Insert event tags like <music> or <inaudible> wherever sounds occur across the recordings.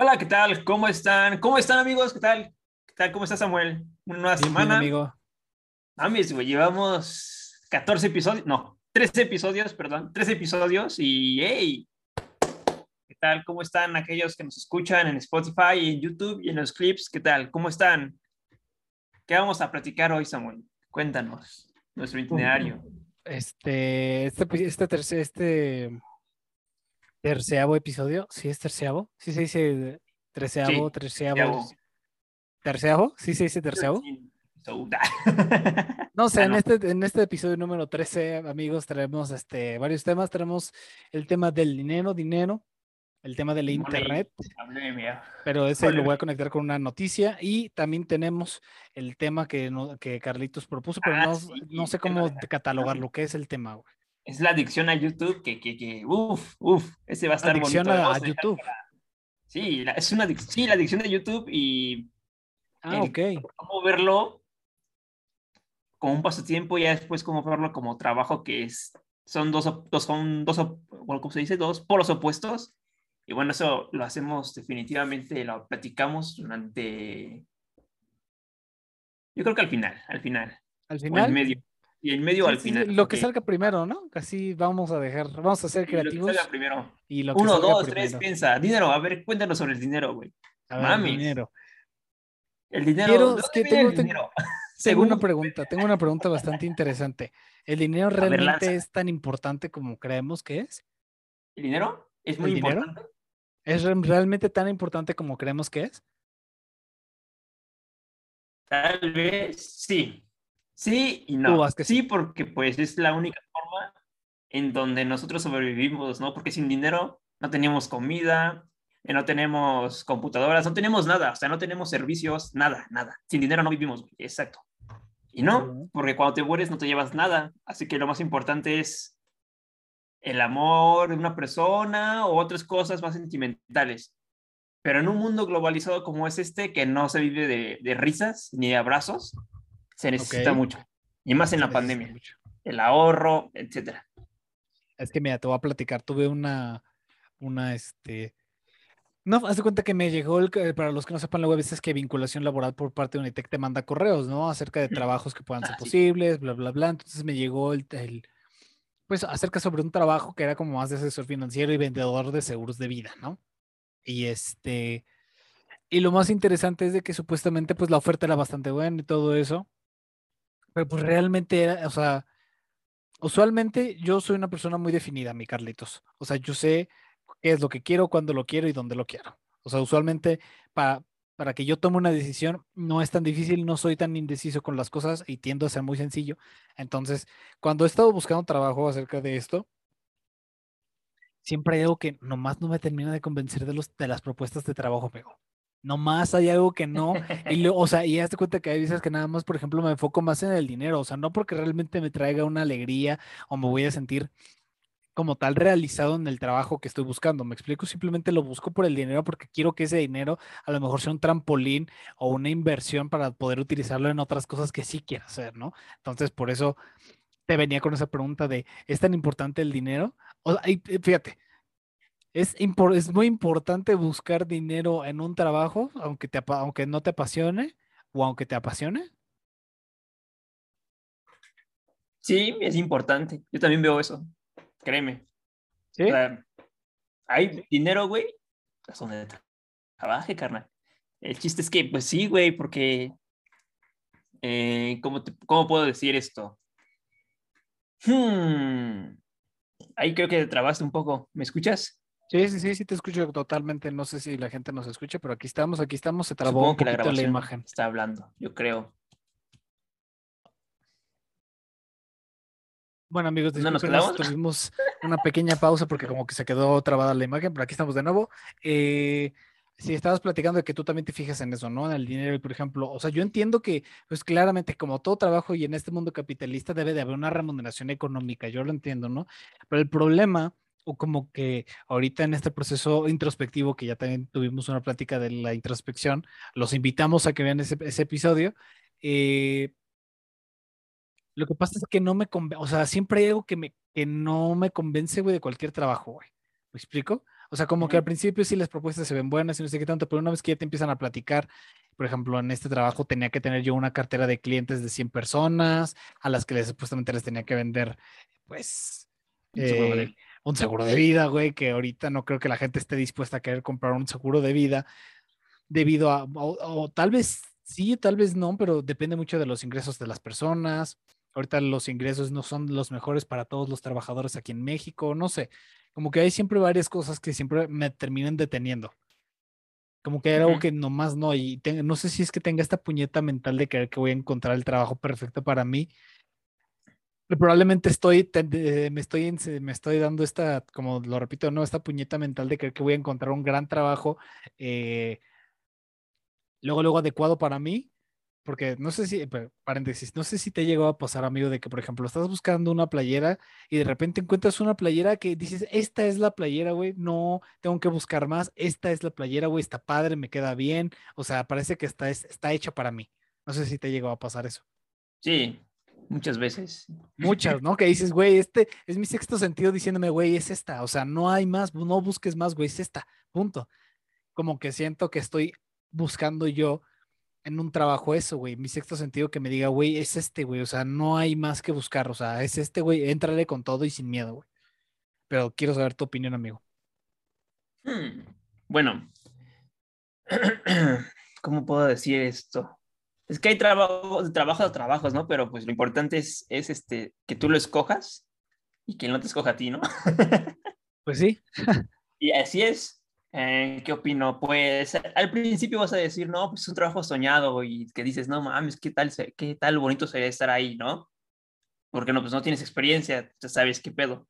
Hola, ¿qué tal? ¿Cómo están? ¿Cómo están, amigos? ¿Qué tal? ¿Qué tal? ¿Cómo está Samuel? Una nueva Bien, bien, semana. amigo. Mames, güey, llevamos 14 episodios, no, 13 episodios, perdón, 13 episodios y hey, ¿qué tal? ¿Cómo están aquellos que nos escuchan en Spotify, en YouTube y en los clips? ¿Qué tal? ¿Cómo están? ¿Qué vamos a platicar hoy, Samuel? Cuéntanos nuestro itinerario. Este, este, este, este terceavo episodio, ¿sí es terceavo? ¿Sí se dice treceavo, Sí, treceavo? ¿Terceavo? ¿Sí se dice terceavo? <laughs> No sé, Ah, en, este, en este episodio número 13, amigos, traemos este, varios temas. Tenemos el tema del dinero, dinero, el tema de la internet, pero ese lo voy a conectar con una noticia. Y también tenemos el tema que, no- que Carlitos propuso, pero Ah, no, sí, no sé cómo catalogar lo que es el tema, güey. Es la adicción a YouTube que, que, que, uff, uff, ese va a estar Adicción bonito. a, Vamos a YouTube. para- Sí, la- es una adicción, sí, la adicción de YouTube y Ah, el- ok. cómo verlo como un pasatiempo y ya después cómo verlo como trabajo que es, son dos, dos, son dos, op- bueno, ¿cómo se dice? Dos polos opuestos. Y bueno, eso lo hacemos definitivamente, lo platicamos durante, yo creo que al final, al final, Al o en final, medio, y en medio sí, al sí, final. lo que salga primero, ¿no? Así vamos a dejar, vamos a ser sí, lo que creativos salga primero. y lo que Uno, salga dos, tres, piensa. Dinero, a ver, cuéntanos sobre el dinero, güey. A ver, mames. dinero. El dinero. Quiero- ¿de es dónde que viene tengo- el dinero? <laughs> Tengo una pregunta, tengo una pregunta bastante interesante. ¿El dinero realmente es tan importante como creemos que es? ¿El dinero? Es muy importante. ¿Es re- realmente tan importante como creemos que es? Tal vez sí. Sí y no. que sí. Porque pues es la única forma en donde nosotros sobrevivimos, ¿no? Porque sin dinero no tenemos comida, eh, no tenemos computadoras, no tenemos nada, o sea, no tenemos servicios, nada, nada. Sin dinero no vivimos, exacto. Y no, porque cuando te mueres no te llevas nada, así que lo más importante es el amor de una persona o otras cosas más sentimentales. Pero en un mundo globalizado como es este, que no se vive de, de risas ni de abrazos, se necesita mucho. Y más en la pandemia. mucho. El ahorro, etcétera. Es que mira, te voy a platicar, tuve una, una, este, no, haz de cuenta que me llegó, el, para los que no sepan, luego a veces que vinculación laboral por parte de Unitec te manda correos, ¿no? Acerca de trabajos que puedan ser Ah, sí. posibles, bla, bla, bla. Entonces me llegó el, el, pues acerca sobre un trabajo que era como más de asesor financiero y vendedor de seguros de vida, ¿no? Y este, y lo más interesante es de que supuestamente pues la oferta era bastante buena y todo eso, pero pues realmente o sea, usualmente yo soy una persona muy definida, mi Carlitos. O sea, yo sé qué es lo que quiero, cuándo lo quiero y dónde lo quiero. O sea, usualmente para, para que yo tome una decisión no es tan difícil, no soy tan indeciso con las cosas y tiendo a ser muy sencillo. Entonces, cuando he estado buscando trabajo acerca de esto, siempre hay que nomás no me termina de convencer de, los, de las propuestas de trabajo, amigo. Nomás hay algo que no, y <laughs> lo- o sea, y hazte cuenta que hay veces que nada más, por ejemplo, me enfoco más en el dinero, o sea, no porque realmente me traiga una alegría o me voy a sentir como tal realizado en el trabajo que estoy buscando. Me explico, simplemente lo busco por el dinero porque quiero que ese dinero a lo mejor sea un trampolín o una inversión para poder utilizarlo en otras cosas que sí quiero hacer, ¿no? Entonces, por eso te venía con esa pregunta de, ¿es tan importante el dinero? O y, y fíjate, es, es muy importante buscar dinero en un trabajo, aunque, te, aunque no te apasione o aunque te apasione. Sí, es importante. Yo también veo eso. Créeme. ¿Sí? O sea, hay dinero, güey. Es donde tra- trabaje, carnal. El chiste es que, pues sí, güey, porque. eh, ¿cómo, te- ¿Cómo puedo decir esto? Hmm, Ahí creo que trabaste un poco. ¿Me escuchas? Sí, sí, sí, sí, te escucho totalmente. No sé si la gente nos escucha, pero aquí estamos, aquí estamos. Se trabó Supongo un que la la, imagen. está hablando, yo creo. Bueno, amigos, ¿Dónde nos discúlpenos, quedamos? tuvimos una pequeña pausa porque como que se quedó trabada la imagen, pero aquí estamos de nuevo. Eh, si estabas platicando de que tú también te fijas en eso, ¿no? En el dinero, por ejemplo, o sea, yo entiendo que, pues claramente, como todo trabajo y en este mundo capitalista debe de haber una remuneración económica, yo lo entiendo, ¿no? Pero el problema, o como que ahorita en este proceso introspectivo, que ya también tuvimos una plática de la introspección, los invitamos a que vean ese, ese episodio. eh, lo que pasa es que no me convence, o sea, siempre hay algo que, me, que no me convence, güey, de cualquier trabajo, güey. ¿Me explico? O sea, como que al principio sí las propuestas se ven buenas y no sé qué tanto, pero una vez que ya te empiezan a platicar, por ejemplo, en este trabajo tenía que tener yo una cartera de clientes de 100 personas a las que les, supuestamente les tenía que vender, pues, eh. Un seguro de vida, güey, que ahorita no creo que la gente esté dispuesta a querer comprar un seguro de vida debido a, o, o tal vez sí, tal vez no, pero depende mucho de los ingresos de las personas. Ahorita los ingresos no son los mejores para todos los trabajadores aquí en México, no sé, como que hay siempre varias cosas que siempre me terminan deteniendo. Como que hay algo Ujú. que nomás no, y te- no sé si es que tenga esta puñeta mental de creer que voy a encontrar el trabajo perfecto para mí. Probablemente estoy, me estoy, me estoy dando esta, como lo repito, no, esta puñeta mental de que voy a encontrar un gran trabajo, eh, luego, luego adecuado para mí, porque no sé si, pa- paréntesis, no sé si te llegó a pasar, amigo, de que, por ejemplo, estás buscando una playera y de repente encuentras una playera que dices, esta es la playera, güey, no, tengo que buscar más, esta es la playera, güey, está padre, me queda bien, o sea, parece que está, es- está hecha para mí. No sé si te llegó a pasar eso. Sí, muchas veces. Muchas, ¿no? Que dices, güey, este es mi sexto sentido diciéndome, güey, es esta, o sea, no hay más, no busques más, güey, es esta, punto. Como que siento que estoy buscando yo en un trabajo eso, güey, mi sexto sentido que me diga, güey, es este, güey, o sea, no hay más que buscar, o sea, es este, güey, éntrale con todo y sin miedo, güey. Pero quiero saber tu opinión, amigo. Hmm, Bueno, <clears throat> ¿cómo puedo decir esto? Es que hay trabajos, trabajos a trabajos, ¿no? Pero pues lo importante es, es este, que tú lo escojas y que no te escoja a ti, ¿no? <laughs> Pues sí, Y así es. Eh, ¿Qué opino? Pues al principio vas a decir, no, pues es un trabajo soñado y que dices, no mames, ¿qué tal, qué tal bonito sería estar ahí, ¿no? Porque no, pues no tienes experiencia, ya sabes qué pedo.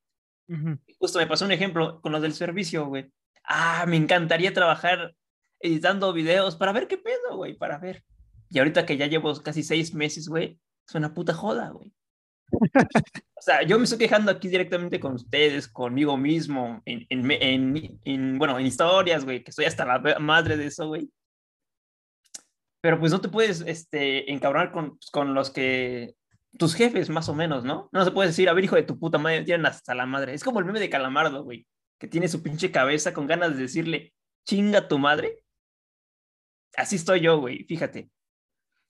Ujú. Justo me pasó un ejemplo con los del servicio, güey. Ah, me encantaría trabajar editando videos para ver qué pedo, güey, para ver. Y ahorita que ya llevo casi seis meses, güey, es una puta joda, güey. O sea, yo me estoy quejando aquí directamente con ustedes, conmigo mismo, en, en, en- en, bueno, en historias, güey, que estoy hasta la madre de eso, güey. Pero pues no te puedes, este, encabronar con, pues, con los que, tus jefes, más o menos, ¿no? No se puede decir, a ver, hijo de tu puta madre, tienen hasta la madre. Es como el meme de Calamardo, güey, que tiene su pinche cabeza con ganas de decirle, chinga tu madre. Así estoy yo, güey, fíjate.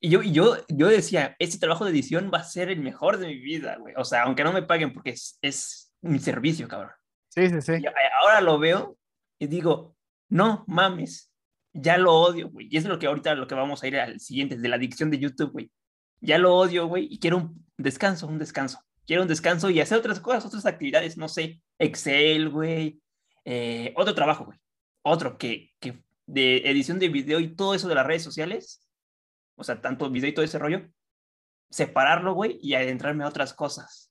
Y yo, y yo, yo decía, este trabajo de edición va a ser el mejor de mi vida, güey. O sea, aunque no me paguen porque es, es mi servicio, cabrón. Sí, sí, sí. Y a- ahora lo veo y digo, no mames, ya lo odio, güey. Y es lo que ahorita lo que vamos a ir al siguiente, de la adicción de YouTube, güey. Ya lo odio, güey, y quiero un descanso, un descanso. Quiero un descanso y hacer otras cosas, otras actividades, no sé, Excel, güey. eh, otro trabajo, güey. Otro que, que de edición de video y todo eso de las redes sociales, o sea, tanto video y todo ese rollo, separarlo, güey, y adentrarme a otras cosas.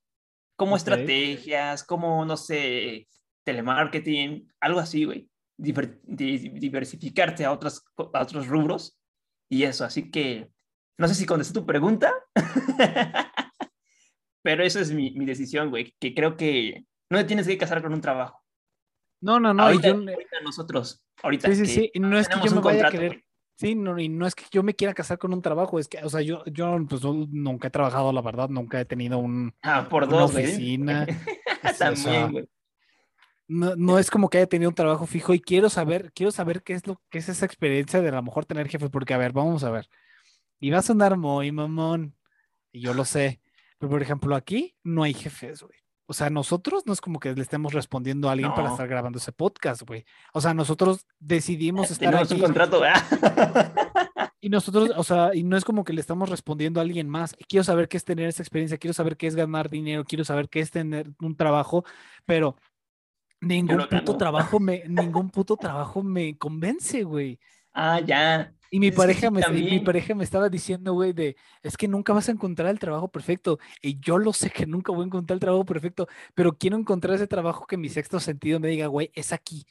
Como Ok. estrategias, como, no sé, telemarketing, algo así, güey. Diver- di- diversificarte a, otras, a otros rubros y eso. Así que no sé si contesté tu pregunta, <laughs> pero esa es mi, mi decisión, güey, que creo que no te tienes que casar con un trabajo. No, no, no, ahorita, yo, ahorita nosotros, ahorita sí, sí, sí, no es que yo me vaya a contrato, querer, güey. Sí, no, y no es que yo me quiera casar con un trabajo, es que, o sea, yo, yo pues, no- nunca he trabajado, la verdad, nunca he tenido un, Ah, por una dos, güey. oficina. <laughs> es- o También, sea, no, no es como que haya tenido un trabajo fijo y quiero saber, quiero saber qué es lo que es esa experiencia de a lo mejor tener jefes, porque a ver, vamos a ver. Y va a sonar muy mamón, y yo lo sé, pero por ejemplo, aquí no hay jefes, güey. O sea, nosotros no es como que le estemos respondiendo a alguien para estar grabando ese podcast, güey. O sea, nosotros decidimos estar Tenemos un aquí contrato, ¿verdad? <laughs> y nosotros, o sea, y no es como que le estamos respondiendo a alguien más. Quiero saber qué es tener esa experiencia, quiero saber qué es ganar dinero, quiero saber qué es tener un trabajo, pero ningún puto trabajo me, ningún puto trabajo me convence, güey. ah, ya. Y mi Es pareja me, mi pareja me estaba diciendo, güey, de, es que nunca vas a encontrar el trabajo perfecto. Y yo lo sé que nunca voy a encontrar el trabajo perfecto, pero quiero encontrar ese trabajo que mi sexto sentido me diga, güey, es aquí.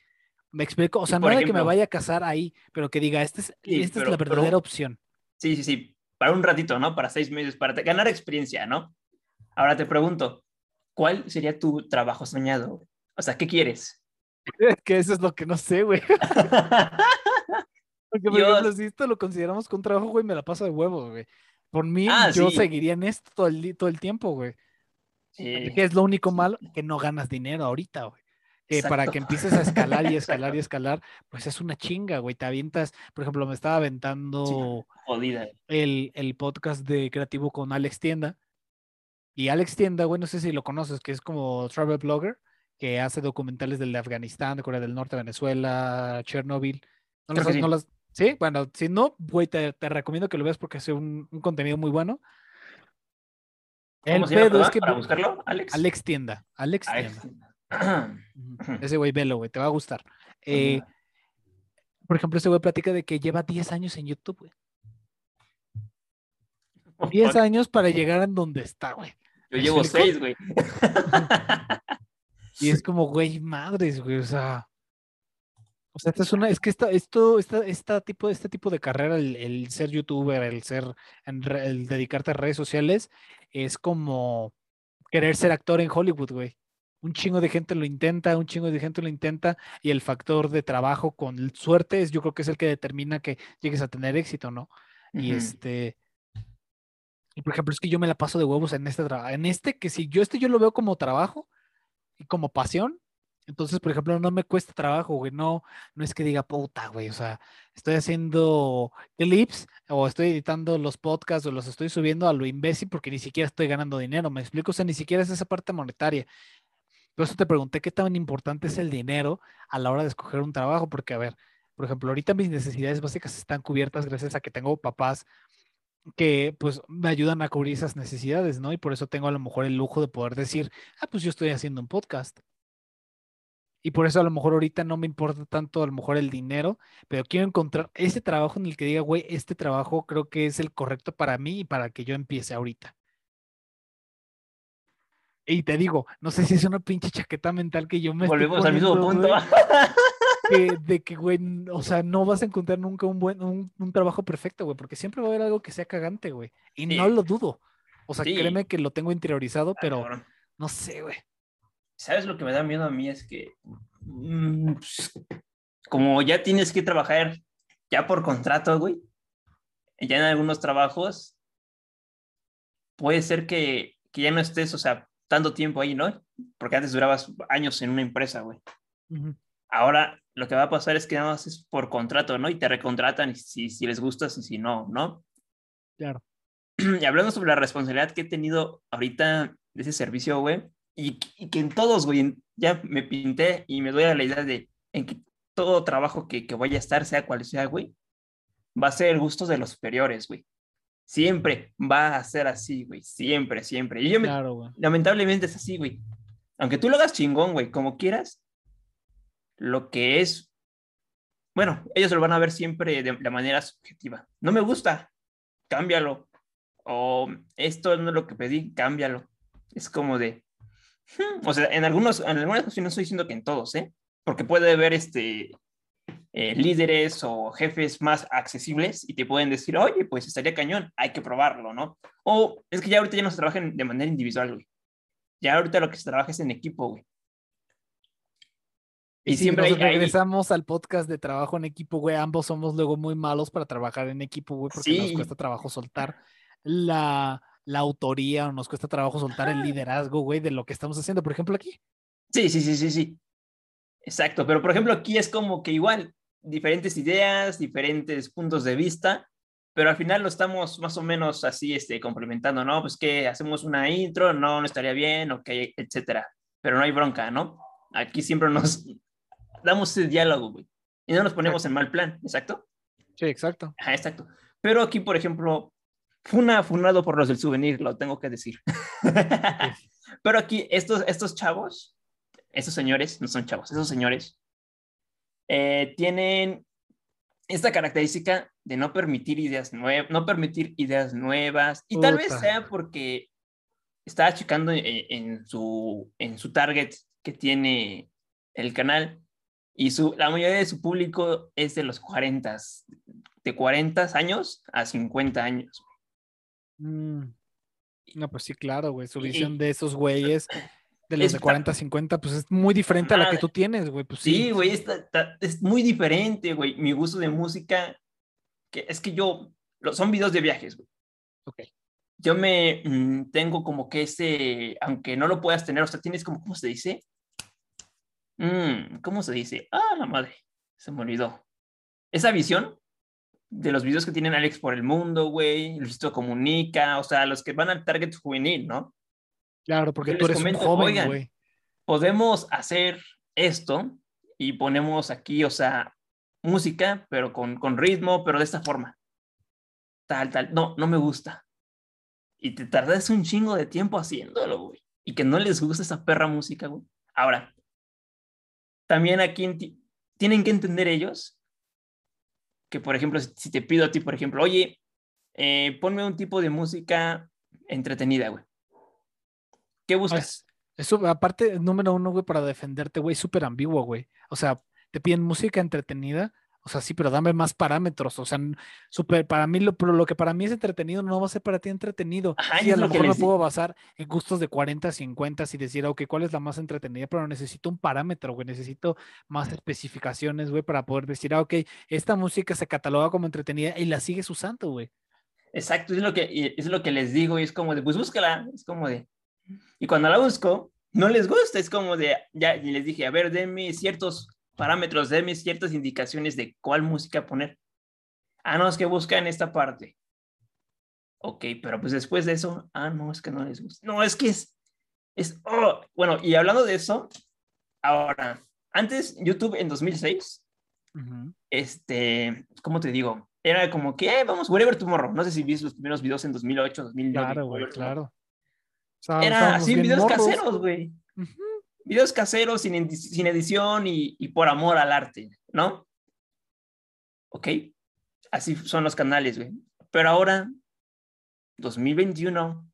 Me explico, o sea, no de que me ejemplo- vaya a casar ahí, pero que diga, esta es, Sí, esta es pero- la pero- verdadera opción. Sí, sí, sí. Para un ratito, ¿no? Para seis meses, para ganar experiencia, ¿no? Ahora te pregunto, ¿cuál sería tu trabajo soñado? O sea, ¿qué quieres? <laughs> Es que eso es lo que no sé, güey. <laughs> Porque, por Yo- ejemplo, si esto lo consideramos con trabajo, güey, me la paso de huevos, güey. Por mí, Ah, yo sí. seguiría en esto todo el, todo el tiempo, güey. Sí. Que es lo único malo, que no ganas dinero ahorita, güey. que para que empieces a escalar y escalar y <laughs> escalar, pues es una chinga, güey. Te avientas, por ejemplo, me estaba aventando el, el podcast de creativo con Alex Tienda. Y Alex Tienda, güey, no sé si lo conoces, que es como travel blogger, que hace documentales del de Afganistán, de Corea del Norte, Venezuela, Chernobyl. ¿No has- no las- ¿Sí? Bueno, si no, güey, te, te recomiendo que lo veas porque hace un, un contenido muy bueno. El ¿Cómo se llama, pedo es que para bu- buscarlo? Alex. Alex Tienda, Alex Alex. Tienda. <clears throat> Ese güey, velo, güey, te va a gustar. Eh, por ejemplo, ese güey platica de que lleva 10 años en YouTube, güey. <laughs> 10 fuck, años para llegar a donde está, güey. Yo ¿me llevo explico? seis, güey. <laughs> Y es <laughs> como, güey, madres, güey, o sea. O sea, esta es una, es que esta, esto, esta, esta tipo, este tipo de carrera, el, el ser youtuber, el ser, el dedicarte a redes sociales, es como querer ser actor en Hollywood, güey. Un chingo de gente lo intenta, un chingo de gente lo intenta, y el factor de trabajo con suerte es, yo creo que es el que determina que llegues a tener éxito, ¿no? Y este, y por ejemplo, es que yo me la paso de huevos en este trabajo, en este que si yo este yo lo veo como trabajo y como pasión, entonces, por ejemplo, no me cuesta trabajo, güey, no, no es que diga puta, güey, o sea, estoy haciendo clips o estoy editando los podcasts o los estoy subiendo a lo imbécil porque ni siquiera estoy ganando dinero, me explico, o sea, ni siquiera es esa parte monetaria. Por eso te pregunté qué tan importante es el dinero a la hora de escoger un trabajo, porque, a ver, por ejemplo, ahorita mis necesidades básicas están cubiertas gracias a que tengo papás que pues me ayudan a cubrir esas necesidades, ¿no? Y por eso tengo a lo mejor el lujo de poder decir, ah, pues yo estoy haciendo un podcast. Y por eso a lo mejor ahorita no me importa tanto a lo mejor el dinero, pero quiero encontrar ese trabajo en el que diga, güey, este trabajo creo que es el correcto para mí y para que yo empiece ahorita. Y te digo, no sé si es una pinche chaqueta mental que yo me estoy Volvemos al mismo punto. güey, <laughs> que- de que, güey, o sea, no vas a encontrar nunca un buen, un, un trabajo perfecto, güey, porque siempre va a haber algo que sea cagante, güey. Y no lo dudo. O sea, Sí. créeme que lo tengo interiorizado, Ah, pero no sé, güey. ¿Sabes lo que me da miedo a mí? Es que, mm, pues, como ya tienes que trabajar ya por contrato, güey, ya en algunos trabajos, puede ser que, que ya no estés, o sea, tanto tiempo ahí, ¿no? Porque antes durabas años en una empresa, güey. Ahora lo que va a pasar es que nada más es por contrato, ¿no? Y te recontratan y si, si les gustas y si no, ¿no? Claro. <clears throat> y hablando sobre la responsabilidad que he tenido ahorita de ese servicio, güey, y, y que en todos, güey, ya me pinté y me doy a la idea de en que todo trabajo que, que vaya a estar, sea cual sea, güey, va a ser el gusto de los superiores, güey. Siempre va a ser así, güey, siempre, siempre. Y yo me, Claro, güey. lamentablemente es así, güey. Aunque tú lo hagas chingón, güey, como quieras, lo que es, bueno, ellos lo van a ver siempre de la manera subjetiva. No me gusta, cámbialo. O esto no es lo que pedí, cámbialo. Es como de, o sea, en algunos, en algunas ocasiones no estoy diciendo que en todos, ¿eh? Porque puede haber este eh, líderes o jefes más accesibles y te pueden decir, oye, pues estaría cañón, hay que probarlo, ¿no? O es que ya ahorita ya no se trabaja de manera individual, güey. Ya ahorita lo que se trabaja es en equipo, güey. Y, Y si siempre nos hay- hay- regresamos al podcast de trabajo en equipo, güey, ambos somos luego muy malos para trabajar en equipo, güey, porque nos Sí. cuesta trabajo soltar la, la autoría o nos cuesta trabajo soltar el liderazgo, güey, de lo que estamos haciendo. Por ejemplo, aquí. Sí, sí, sí, sí, sí. Exacto, pero por ejemplo aquí es como que igual, diferentes ideas, diferentes puntos de vista, pero al final lo estamos más o menos así, este, complementando, ¿no? Pues que hacemos una intro, no, no estaría bien, ok, etcétera, pero no hay bronca, ¿no? Aquí siempre nos <laughs> damos ese diálogo, güey, y no nos ponemos en mal plan, ¿exacto? Sí, exacto. Ajá, exacto. Pero aquí, por ejemplo, funa, funado por los del souvenir, lo tengo que decir. <laughs> Pero aquí, estos, estos chavos, estos señores, no son chavos, esos señores, eh, tienen esta característica de no permitir ideas nuevas, no permitir ideas nuevas, y tal vez Puta. sea porque estaba checando en, en su, en su target que tiene el canal, y su, la mayoría de su público es de los 40, de 40 años a 50 años. Mm. No, pues sí, claro, güey. Su Y- visión de esos güeyes, de los de Está- 40 a 50, pues es muy diferente a la que tú tienes, güey. Pues Sí, sí. güey, está- está- es muy diferente, güey. Mi gusto de música, que es que yo, son videos de viajes, güey. Ok. Yo me mm, tengo como que ese, aunque no lo puedas tener, o sea, tienes como, ¿cómo se dice? mm, ¿cómo se dice? Ah, la madre, se me olvidó. Esa visión de los videos que tienen Alex por el mundo, güey, Luisito Comunica, o sea, los que van al target juvenil, ¿no? Claro, porque Yo tú eres un joven, güey. Podemos hacer esto y ponemos aquí, o sea, música, pero con, con ritmo, pero de esta forma. Tal, tal. No, no me gusta. Y te tardas un chingo de tiempo haciéndolo, güey. Y que no les gusta esa perra música, güey. Ahora, también aquí tienen que entender ellos que, por ejemplo, si, te pido a ti, por ejemplo, oye, eh, ponme un tipo de música entretenida, güey. ¿Qué buscas? Eso, aparte, número uno, güey, para defenderte, güey, súper ambiguo, güey. O sea, te piden música entretenida, o sea, sí, pero dame más parámetros. O sea, súper, para mí, lo, pero lo que para mí es entretenido no va a ser para ti entretenido. Ajá, Sí, a lo lo mejor me puedo basar en gustos de 40, 50 y decir, ok, ¿cuál es la más entretenida? Pero necesito un parámetro, güey, necesito más especificaciones, güey, para poder decir, ah, ok, esta música se cataloga como entretenida y la sigues usando, güey. Exacto, es lo que, es lo que les digo y es como de, pues búscala, es como de, y cuando la busco, no les gusta, es como de, ya, y les dije, a ver, denme ciertos parámetros, denme ciertas indicaciones de cuál música poner. Ah, no, es que buscan esta parte. Ok, pero pues después de eso, ah, no, es que no les gusta. No, es que es, es, oh, bueno, y hablando de eso, ahora, antes YouTube en 2006, Ujú. este, ¿cómo te digo? Era como que, eh, vamos, Wherever Tomorrow. No sé si viste los primeros videos en 2008, 2009. Claro, güey, claro. O sea, Era así, videos morros. caseros, güey. Ujú. Videos caseros sin, sin edición y, y por amor al arte, ¿no? Ok, así son los canales, güey. Pero ahora, 2021,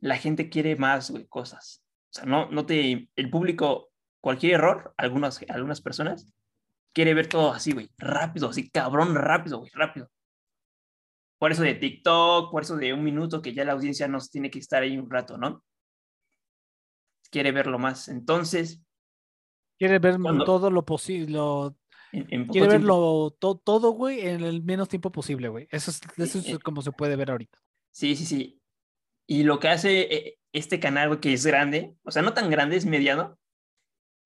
la gente quiere más, güey, cosas. O sea, no, no te, el público, cualquier error, algunas, algunas personas, quiere ver todo así, güey, rápido, así, cabrón, rápido, güey, rápido. Por eso de TikTok, por eso de un minuto que ya la audiencia nos tiene que estar ahí un rato, ¿no? Quiere verlo más. Entonces, Quiere ver Cuando- todo lo posible, en, en quiere verlo to- todo, güey, en el menos tiempo posible, güey. Eso es, eso es eh. como se puede ver ahorita. Sí, sí, sí. Y lo que hace eh, este canal, güey, que es grande, o sea, no tan grande, es mediano,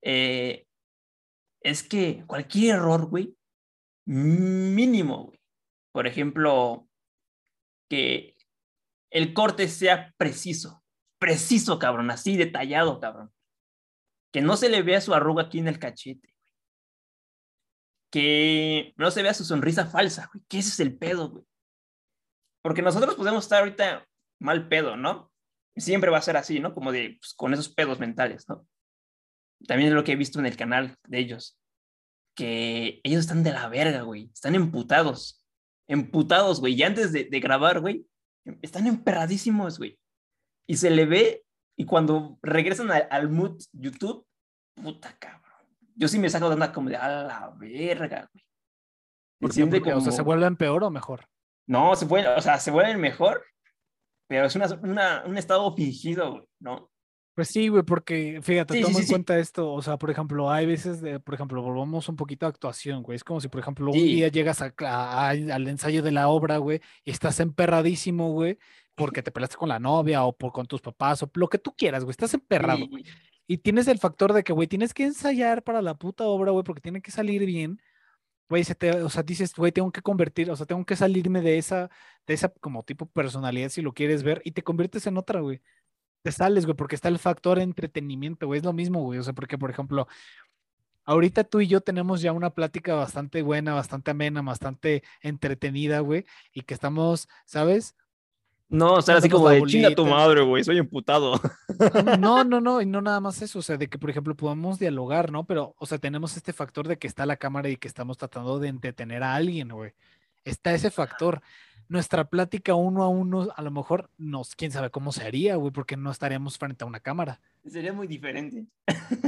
eh, es que cualquier error, güey, mínimo, güey. Por ejemplo, que el corte sea preciso, preciso, cabrón, así detallado, cabrón. Que no se le vea su arruga aquí en el cachete. Que no se vea su sonrisa falsa, güey. Que ese es el pedo, güey. Porque nosotros podemos estar ahorita mal pedo, ¿no? Siempre va a ser así, ¿no? Como de, pues, con esos pedos mentales, ¿no? También es lo que he visto en el canal de ellos. Que ellos están de la verga, güey. Están emputados. Emputados, güey. Y antes de, de grabar, güey, están emperradísimos, güey. Y se le ve, y cuando regresan al, al mood YouTube, puta cabrón. Yo sí me saco de onda como de, a la verga, güey. Porque, O sea, ¿se como- vuelven peor o mejor? no, se vuelven, o sea, se vuelven mejor, pero es una, una- un estado fingido, güey, ¿no? Pues sí, güey, porque fíjate, Sí, toma sí, en sí. cuenta esto, o sea, por ejemplo, hay veces, de, por ejemplo, volvamos un poquito a actuación, güey, es como si, por ejemplo, un día llegas a- a- al ensayo de la obra, güey, y estás emperradísimo, güey, porque te peleaste con la novia o por, con tus papás o lo que tú quieras, güey, estás emperrado, güey. Y tienes el factor de que, güey, tienes que ensayar para la puta obra, güey, porque tiene que salir bien. Güey, se te, o sea, dices, güey, tengo que convertir, o sea, tengo que salirme de esa, de esa como tipo personalidad, si lo quieres ver, y te conviertes en otra, güey. Te sales, güey, porque está el factor entretenimiento, güey, es lo mismo, güey. O sea, porque, por ejemplo, ahorita tú y yo tenemos ya una plática bastante buena, bastante amena, bastante entretenida, güey, y que estamos, ¿sabes? No, o sea, así como de chinga tu bolita". madre, güey, soy emputado. <laughs> No, no, no, y no nada más eso, o sea, de que, por ejemplo, podamos dialogar, ¿no? Pero, o sea, tenemos este factor de que está la cámara y que estamos tratando de entretener a alguien, güey. Está ese factor. Nuestra plática uno a uno, a lo mejor, nos, quién sabe cómo se haría, güey, porque no estaríamos frente a una cámara. Sería muy diferente.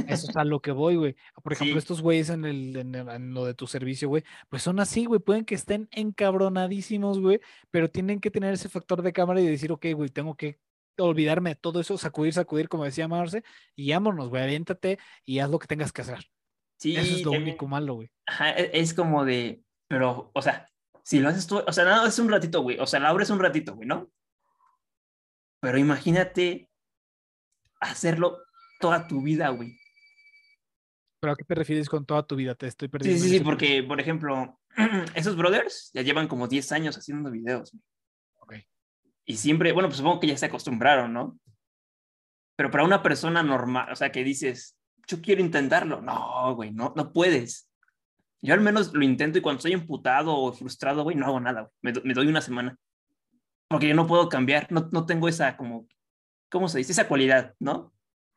Eso es a lo que voy, güey. Por ejemplo, Sí. estos güeyes en, el, en, el- en lo de tu servicio, güey, pues son así, güey. Pueden que estén encabronadísimos, güey, pero tienen que tener ese factor de cámara y decir, ok, güey, tengo que olvidarme de todo eso, sacudir, sacudir, como decía Marce, y vámonos, güey, aviéntate y haz lo que tengas que hacer. Sí, Eso es lo también- único malo, güey. Ajá, e- es como de, pero, o sea, si lo haces tú, o sea, nada, es un ratito, güey, o sea, la abres un ratito, güey, ¿no? Pero imagínate hacerlo toda tu vida, güey. ¿Pero a qué te refieres con toda tu vida? Te estoy Sí, perdiendo. sí, sí, ese porque, por ejemplo, <clears throat> esos brothers ya llevan como 10 años haciendo videos. güey. Ok. Y siempre, bueno, pues supongo que ya se acostumbraron, ¿no? Pero para una persona normal, o sea, que dices, yo quiero intentarlo. No, güey, no, no puedes. Yo al menos lo intento y cuando estoy emputado o frustrado, güey, no hago nada, güey. Me, do- me doy una semana. Porque yo no puedo cambiar, no, no tengo esa como, ¿cómo se dice? Esa cualidad, ¿no?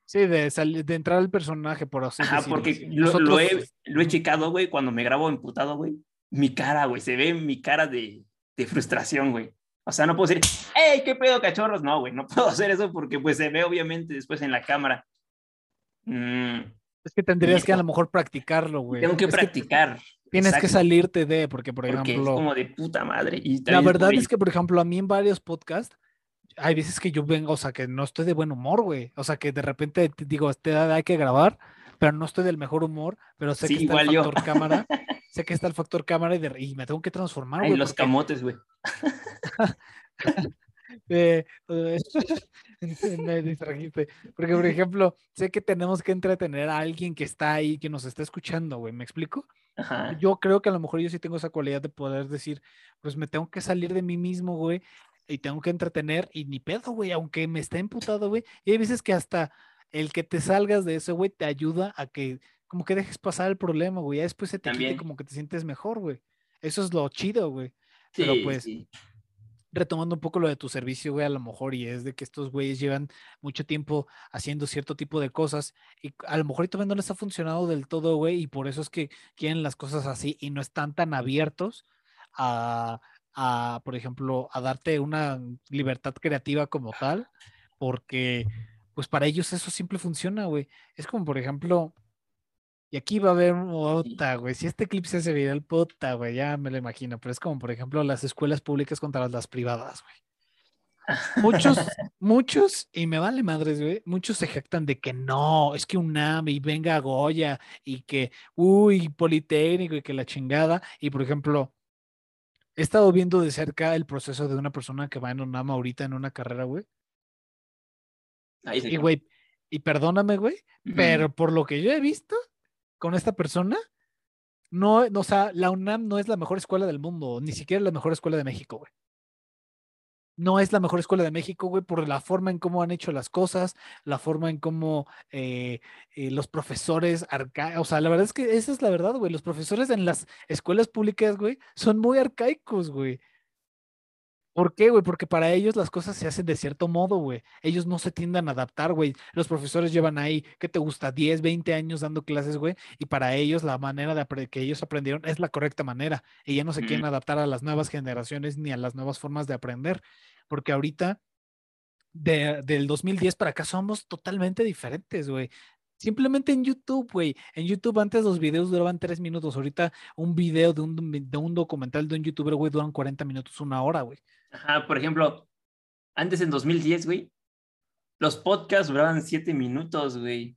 Sí, de, salir, de entrar al personaje, por así Ajá, decirlo. porque lo, Nosotros, lo he, lo he checado, güey, cuando me grabo emputado, güey. Mi cara, güey, se ve mi cara de, de frustración, güey. O sea, no puedo decir, ¡Ey, qué pedo, cachorros! No, güey, no puedo hacer eso porque pues se ve obviamente después en la cámara. Mm, Es que tendrías que a lo mejor practicarlo, güey. tengo que Es practicar. tienes que exacto, salirte de, porque por Porque es ejemplo, como de puta madre. Y la verdad es que por ejemplo a mí en varios podcasts hay veces que yo vengo, o sea, que no estoy de buen humor, güey. O sea, que de repente te digo, este hay que grabar, pero no estoy del mejor humor, pero sé Sí, que está el igual yo. factor cámara, <laughs> sé que está el factor cámara y, de- y me tengo que transformar, güey. los porque- camotes, güey. <laughs> Eh, eh, <laughs> me distrajiste. Porque, por ejemplo, sé que tenemos que entretener a alguien que está ahí, que nos está escuchando, güey. ¿Me explico? Ajá. Yo creo que a lo mejor yo sí tengo esa cualidad de poder decir, pues me tengo que salir de mí mismo, güey, y tengo que entretener, y ni pedo, güey, aunque me esté emputado, güey. Y hay veces que hasta el que te salgas de eso, güey, te ayuda a que como que dejes pasar el problema, güey. Ya después se te quite También. como que te sientes mejor, güey. Eso es lo chido, güey. Pero, Sí, pues, sí. Retomando un poco lo de tu servicio, güey, a lo mejor, y es de que estos güeyes llevan mucho tiempo haciendo cierto tipo de cosas y a lo mejor todavía no les ha funcionado del todo, güey, y por eso es que quieren las cosas así y no están tan abiertos a, a, por ejemplo, a darte una libertad creativa como tal, porque pues para ellos eso siempre funciona, güey. Es como, por ejemplo, y aquí va a haber puta, güey. Si este clip se hace viral, puta, güey, ya me lo imagino. Pero es como, por ejemplo, las escuelas públicas contra las privadas, güey. Muchos, <laughs> muchos, y me vale madres, güey, muchos se jactan de que no, es que UNAM y venga Goya y que, uy, Politécnico y que la chingada. Y por ejemplo, he estado viendo de cerca el proceso de una persona que va en UNAM ahorita en una carrera, güey. Ahí Y, güey, y perdóname, güey, pero por lo que yo he visto con esta persona, no, no, o sea, la UNAM no es la mejor escuela del mundo, ni siquiera la mejor escuela de México, güey. No es la mejor escuela de México, güey, por la forma en cómo han hecho las cosas, la forma en cómo eh, eh, los profesores arca, o sea, la verdad es que esa es la verdad, güey. Los profesores en las escuelas públicas, güey, son muy arcaicos, güey. ¿Por qué, güey? Porque para ellos las cosas se hacen de cierto modo, güey. Ellos no se tienden a adaptar, güey. Los profesores llevan ahí, ¿qué te gusta? 10, 20 años dando clases, güey. Y para ellos la manera de que ellos aprendieron es la correcta manera. Y ya no se quieren adaptar a las nuevas generaciones ni a las nuevas formas de aprender. Porque ahorita, de- del 2010 para acá, somos totalmente diferentes, güey. Simplemente en YouTube, güey. En YouTube antes los videos duraban tres minutos. Ahorita un video de un, de un documental de un youtuber, güey, duran 40 minutos, una hora, güey. Ajá, por ejemplo, antes en 2010, güey, los podcasts duraban siete minutos, güey.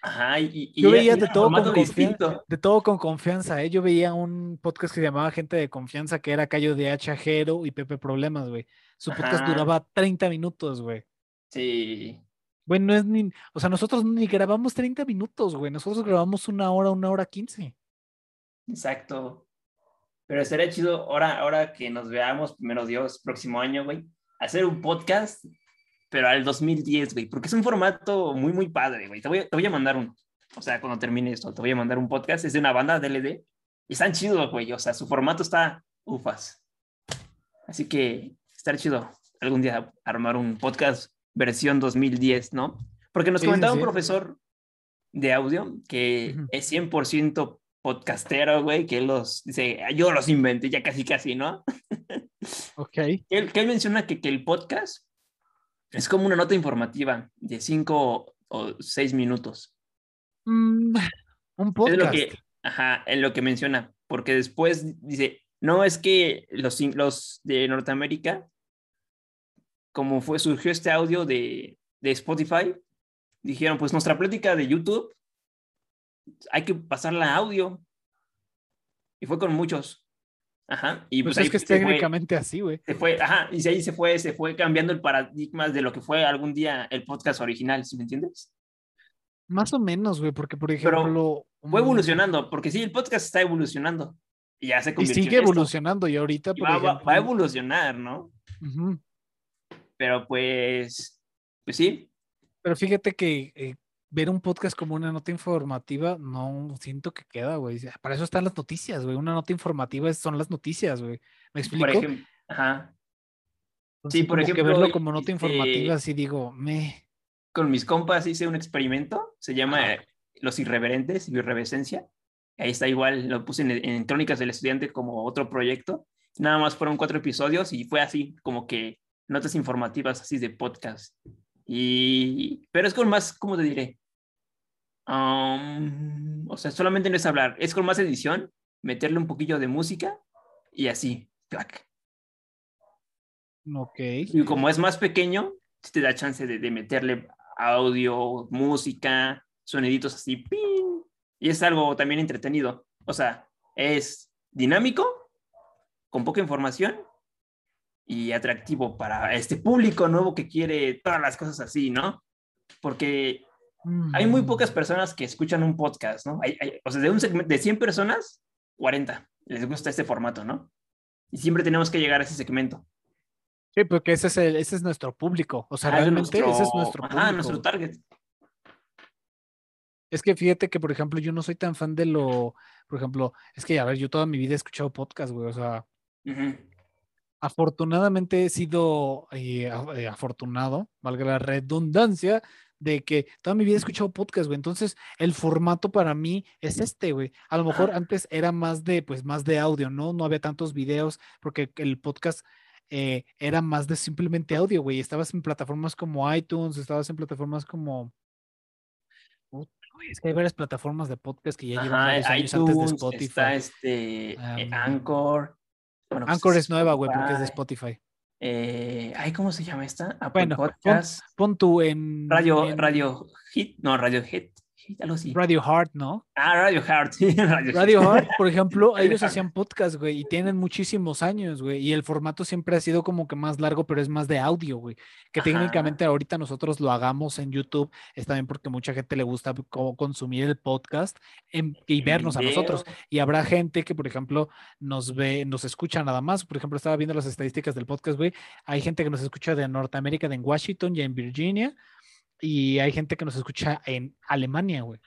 Ajá, y, y Yo veía de todo con confianza, distinto. de todo con confianza, ¿eh? Yo veía un podcast que se llamaba Gente de Confianza, que era Cayo de H. Ajero y Pepe Problemas, güey. Su podcast duraba 30 minutos, güey. Sí, Güey, no es ni, o sea, nosotros ni grabamos 30 minutos, güey. Nosotros grabamos una hora, una hora 15. exacto. Pero estaría chido ahora, ahora que nos veamos, primero Dios, próximo año, güey, hacer un podcast, pero al 2010, güey, porque es un formato muy, muy padre, güey. Te voy, a- te voy a mandar uno. O sea, cuando termine esto, te voy a mandar un podcast. Es de una banda DLD. Y están chidos, güey. O sea, su formato está ufas. Así que estaría chido algún día armar un podcast versión 2010, ¿no? Porque nos Sí, sí, comentaba un profesor de audio que Ujú. es 100% podcastero, güey, que él los dice, "Ah, yo los inventé, ya casi, casi, ¿no? <laughs> Ok. Que él, que él menciona que, que el podcast es como una nota informativa de cinco o seis minutos. Mm, un Es podcast. lo que, ajá, es lo que menciona, porque después dice, no, es que los, los de Norteamérica, como fue, surgió este audio de, de Spotify, dijeron, pues nuestra plática de YouTube hay que pasarla a audio. Y fue con muchos. Ajá. Y Pues pues, ahí es que es fue- técnicamente así, güey. se fue, ajá, y ahí se fue, se fue cambiando el paradigma de lo que fue algún día el podcast original, ¿sí me entiendes? Más o menos, güey, porque por Pero ejemplo. Fue un- evolucionando, porque sí, el podcast está evolucionando. Y ya se Y convirtió sigue en esto. evolucionando y ahorita, Y por va, va- ejemplo. va a evolucionar, ¿no? Ujú. Pero pues, pues sí, Pero fíjate que eh, ver un podcast como una nota informativa, no siento que queda, güey. Para eso están las noticias, güey. Una nota informativa son las noticias, güey. ¿Me explico? por ejemplo, ajá. Entonces, por como que ejemplo, verlo como nota este, informativa, así digo, me. con mis compas hice un experimento, se llama eh, Los Irreverentes, Irreverencia. Ahí está igual, lo puse en, en Crónicas del Estudiante como otro proyecto. Nada más fueron cuatro episodios y fue así, como que notas informativas así de podcast. Y, pero es con más, ¿cómo te diré? Um, o sea, solamente no es hablar, es con más edición, meterle un poquillo de música y así, clac. Ok. Y como es más pequeño, te da chance de, de meterle audio, música, soniditos así, ¡ping! y es algo también entretenido. O sea, es dinámico, con poca información y atractivo para este público nuevo que quiere todas las cosas así, ¿no? Porque hay muy pocas Mm, personas que escuchan un podcast, ¿no? Hay- hay- o sea, de un segmento de 100 personas, 40 les gusta este formato, ¿no? Y siempre tenemos que llegar a ese segmento. Sí, porque ese es, el, ese es nuestro público. O sea, Ah, realmente ese es nuestro público. Ajá, nuestro target. Es que fíjate que, por ejemplo, yo no soy tan fan de lo, por ejemplo, es que, a ver, yo toda mi vida he escuchado podcast, güey, o sea, Ujú. Afortunadamente he sido eh, eh, afortunado, valga la redundancia, de que toda mi vida he escuchado podcast, güey. Entonces, el formato para mí es este, güey. A lo mejor antes era más de, pues, más de audio, ¿no? No había tantos videos, porque el podcast eh, era más de simplemente audio, güey. Estabas en plataformas como iTunes, estabas en plataformas como... Güey, es que hay varias plataformas de podcast que ya llevan varios años antes de iTunes, Spotify. está este Am, Anchor. Bueno, pues Anchor es nueva, güey, porque es de Spotify. Eh, ay, ¿cómo se llama esta? Apple Bueno, pon- Podcast. Pon tú en... Radio, en Radio Hit. No, Radio Hit. Hit, algo así. Radio Heart, ¿no? Ah, Radio <laughs> Heart. Radio, Radio. Heart, por <laughs> ejemplo, ellos hacían podcast, güey, y tienen muchísimos años, güey, y el formato siempre ha sido como que más largo, pero es más de audio, güey, que Ajá. técnicamente ahorita nosotros lo hagamos en YouTube, es también porque mucha gente le gusta co- consumir el podcast en- y vernos a nosotros, y habrá gente que, por ejemplo, nos ve, nos escucha nada más, por ejemplo, estaba viendo las estadísticas del podcast, güey, hay gente que nos escucha de Norteamérica, de en Washington y en Virginia, y hay gente que nos escucha en Alemania, güey.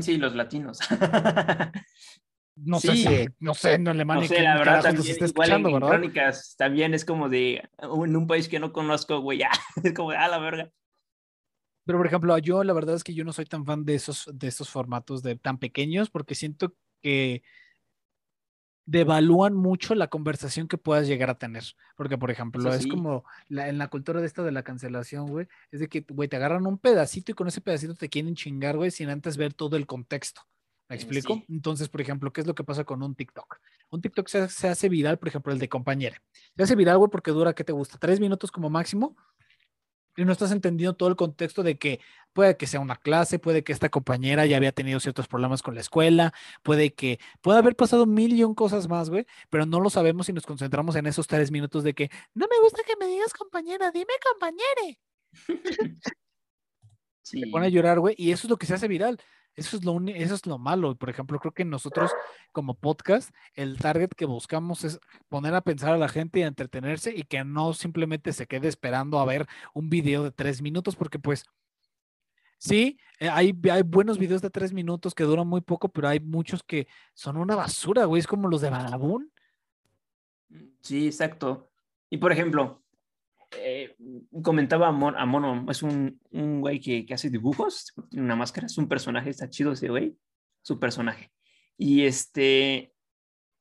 Sí, los latinos. <laughs> No sé Sí. si, no sé, en Alemania No sé, la verdad también, está en, escuchando, en ¿verdad? Crónicas también es como de, en un país que no conozco, güey, ya, <laughs> es como de, a la verga. Pero, por ejemplo, yo la verdad es que yo no soy tan fan de esos, de esos formatos de tan pequeños porque siento que devalúan mucho la conversación que puedas llegar a tener. Porque, por ejemplo, es como la- en la cultura de esto de la cancelación, güey, es de que, güey, te agarran un pedacito y con ese pedacito te quieren chingar, güey, sin antes ver todo el contexto. ¿Me Eh, explico? sí. Entonces, por ejemplo, ¿qué es lo que pasa con un TikTok? Un TikTok se, se hace viral, por ejemplo, el de compañera. Se hace viral, güey, porque dura, ¿qué te gusta? ¿Tres minutos como máximo? Y no estás entendiendo todo el contexto de que puede que sea una clase, puede que esta compañera ya había tenido ciertos problemas con la escuela, puede que puede haber pasado mil y un cosas más, güey, pero no lo sabemos y nos concentramos en esos tres minutos de que no me gusta que me digas compañera, dime compañere. <laughs> Sí. Se pone a llorar, güey, y eso es lo que se hace viral. Eso es lo eso es lo malo. Por ejemplo, creo que nosotros como podcast, el target que buscamos es poner a pensar a la gente y a entretenerse y que no simplemente se quede esperando a ver un video de tres minutos, porque pues sí, eh, hay, hay buenos videos de tres minutos que duran muy poco, pero hay muchos que son una basura, güey. Es como los de Badabun. Sí, exacto. Y por ejemplo, eh, comentaba a, Mon- a Mono, es un, un güey que, que hace dibujos, tiene una máscara, es un personaje, está chido ese güey, su personaje. Y este,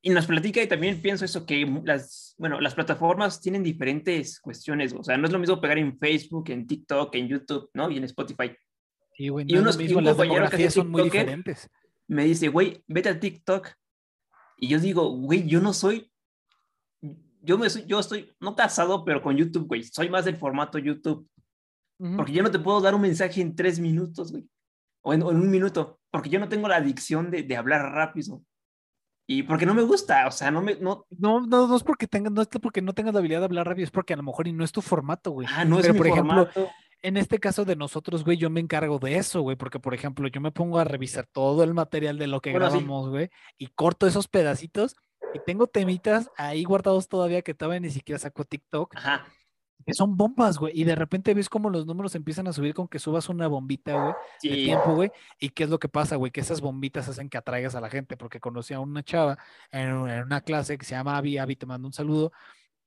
y nos platica y también pienso eso, que las, bueno, las plataformas tienen diferentes cuestiones, o sea, no es lo mismo pegar en Facebook, en TikTok, en YouTube, ¿no? Y en Spotify. Sí, güey, Y no lo unos- y mismo, un las que son muy diferentes. Me dice, güey, vete a TikTok. Y yo digo, güey, yo no soy, yo me yo estoy, no casado, pero con YouTube, güey, soy más del formato YouTube. Ujú. Porque yo no te puedo dar un mensaje en tres minutos, güey. O en, o en un minuto. Porque yo no tengo la adicción de, de hablar rápido. Y porque no me gusta, o sea, no me, no, No, no, no es porque tengas, no es porque no tengas la habilidad de hablar rápido, es porque a lo mejor y no es tu formato, güey. ah, no es Pero, mi por ejemplo, formato. en este caso de nosotros, güey, yo me encargo de eso, güey, porque por ejemplo, yo me pongo a revisar todo el material de lo que grabamos, güey, y corto esos pedacitos y tengo temitas ahí guardados todavía que todavía ni siquiera saco TikTok. Ajá. Que son bombas, güey. Y de repente ves como los números empiezan a subir con que subas una bombita, güey, de Sí. tiempo, güey. ¿Y qué es lo que pasa, güey? Que esas bombitas hacen que atraigas a la gente, porque conocí a una chava en una clase que se llama Abby, Abby, te mando un saludo.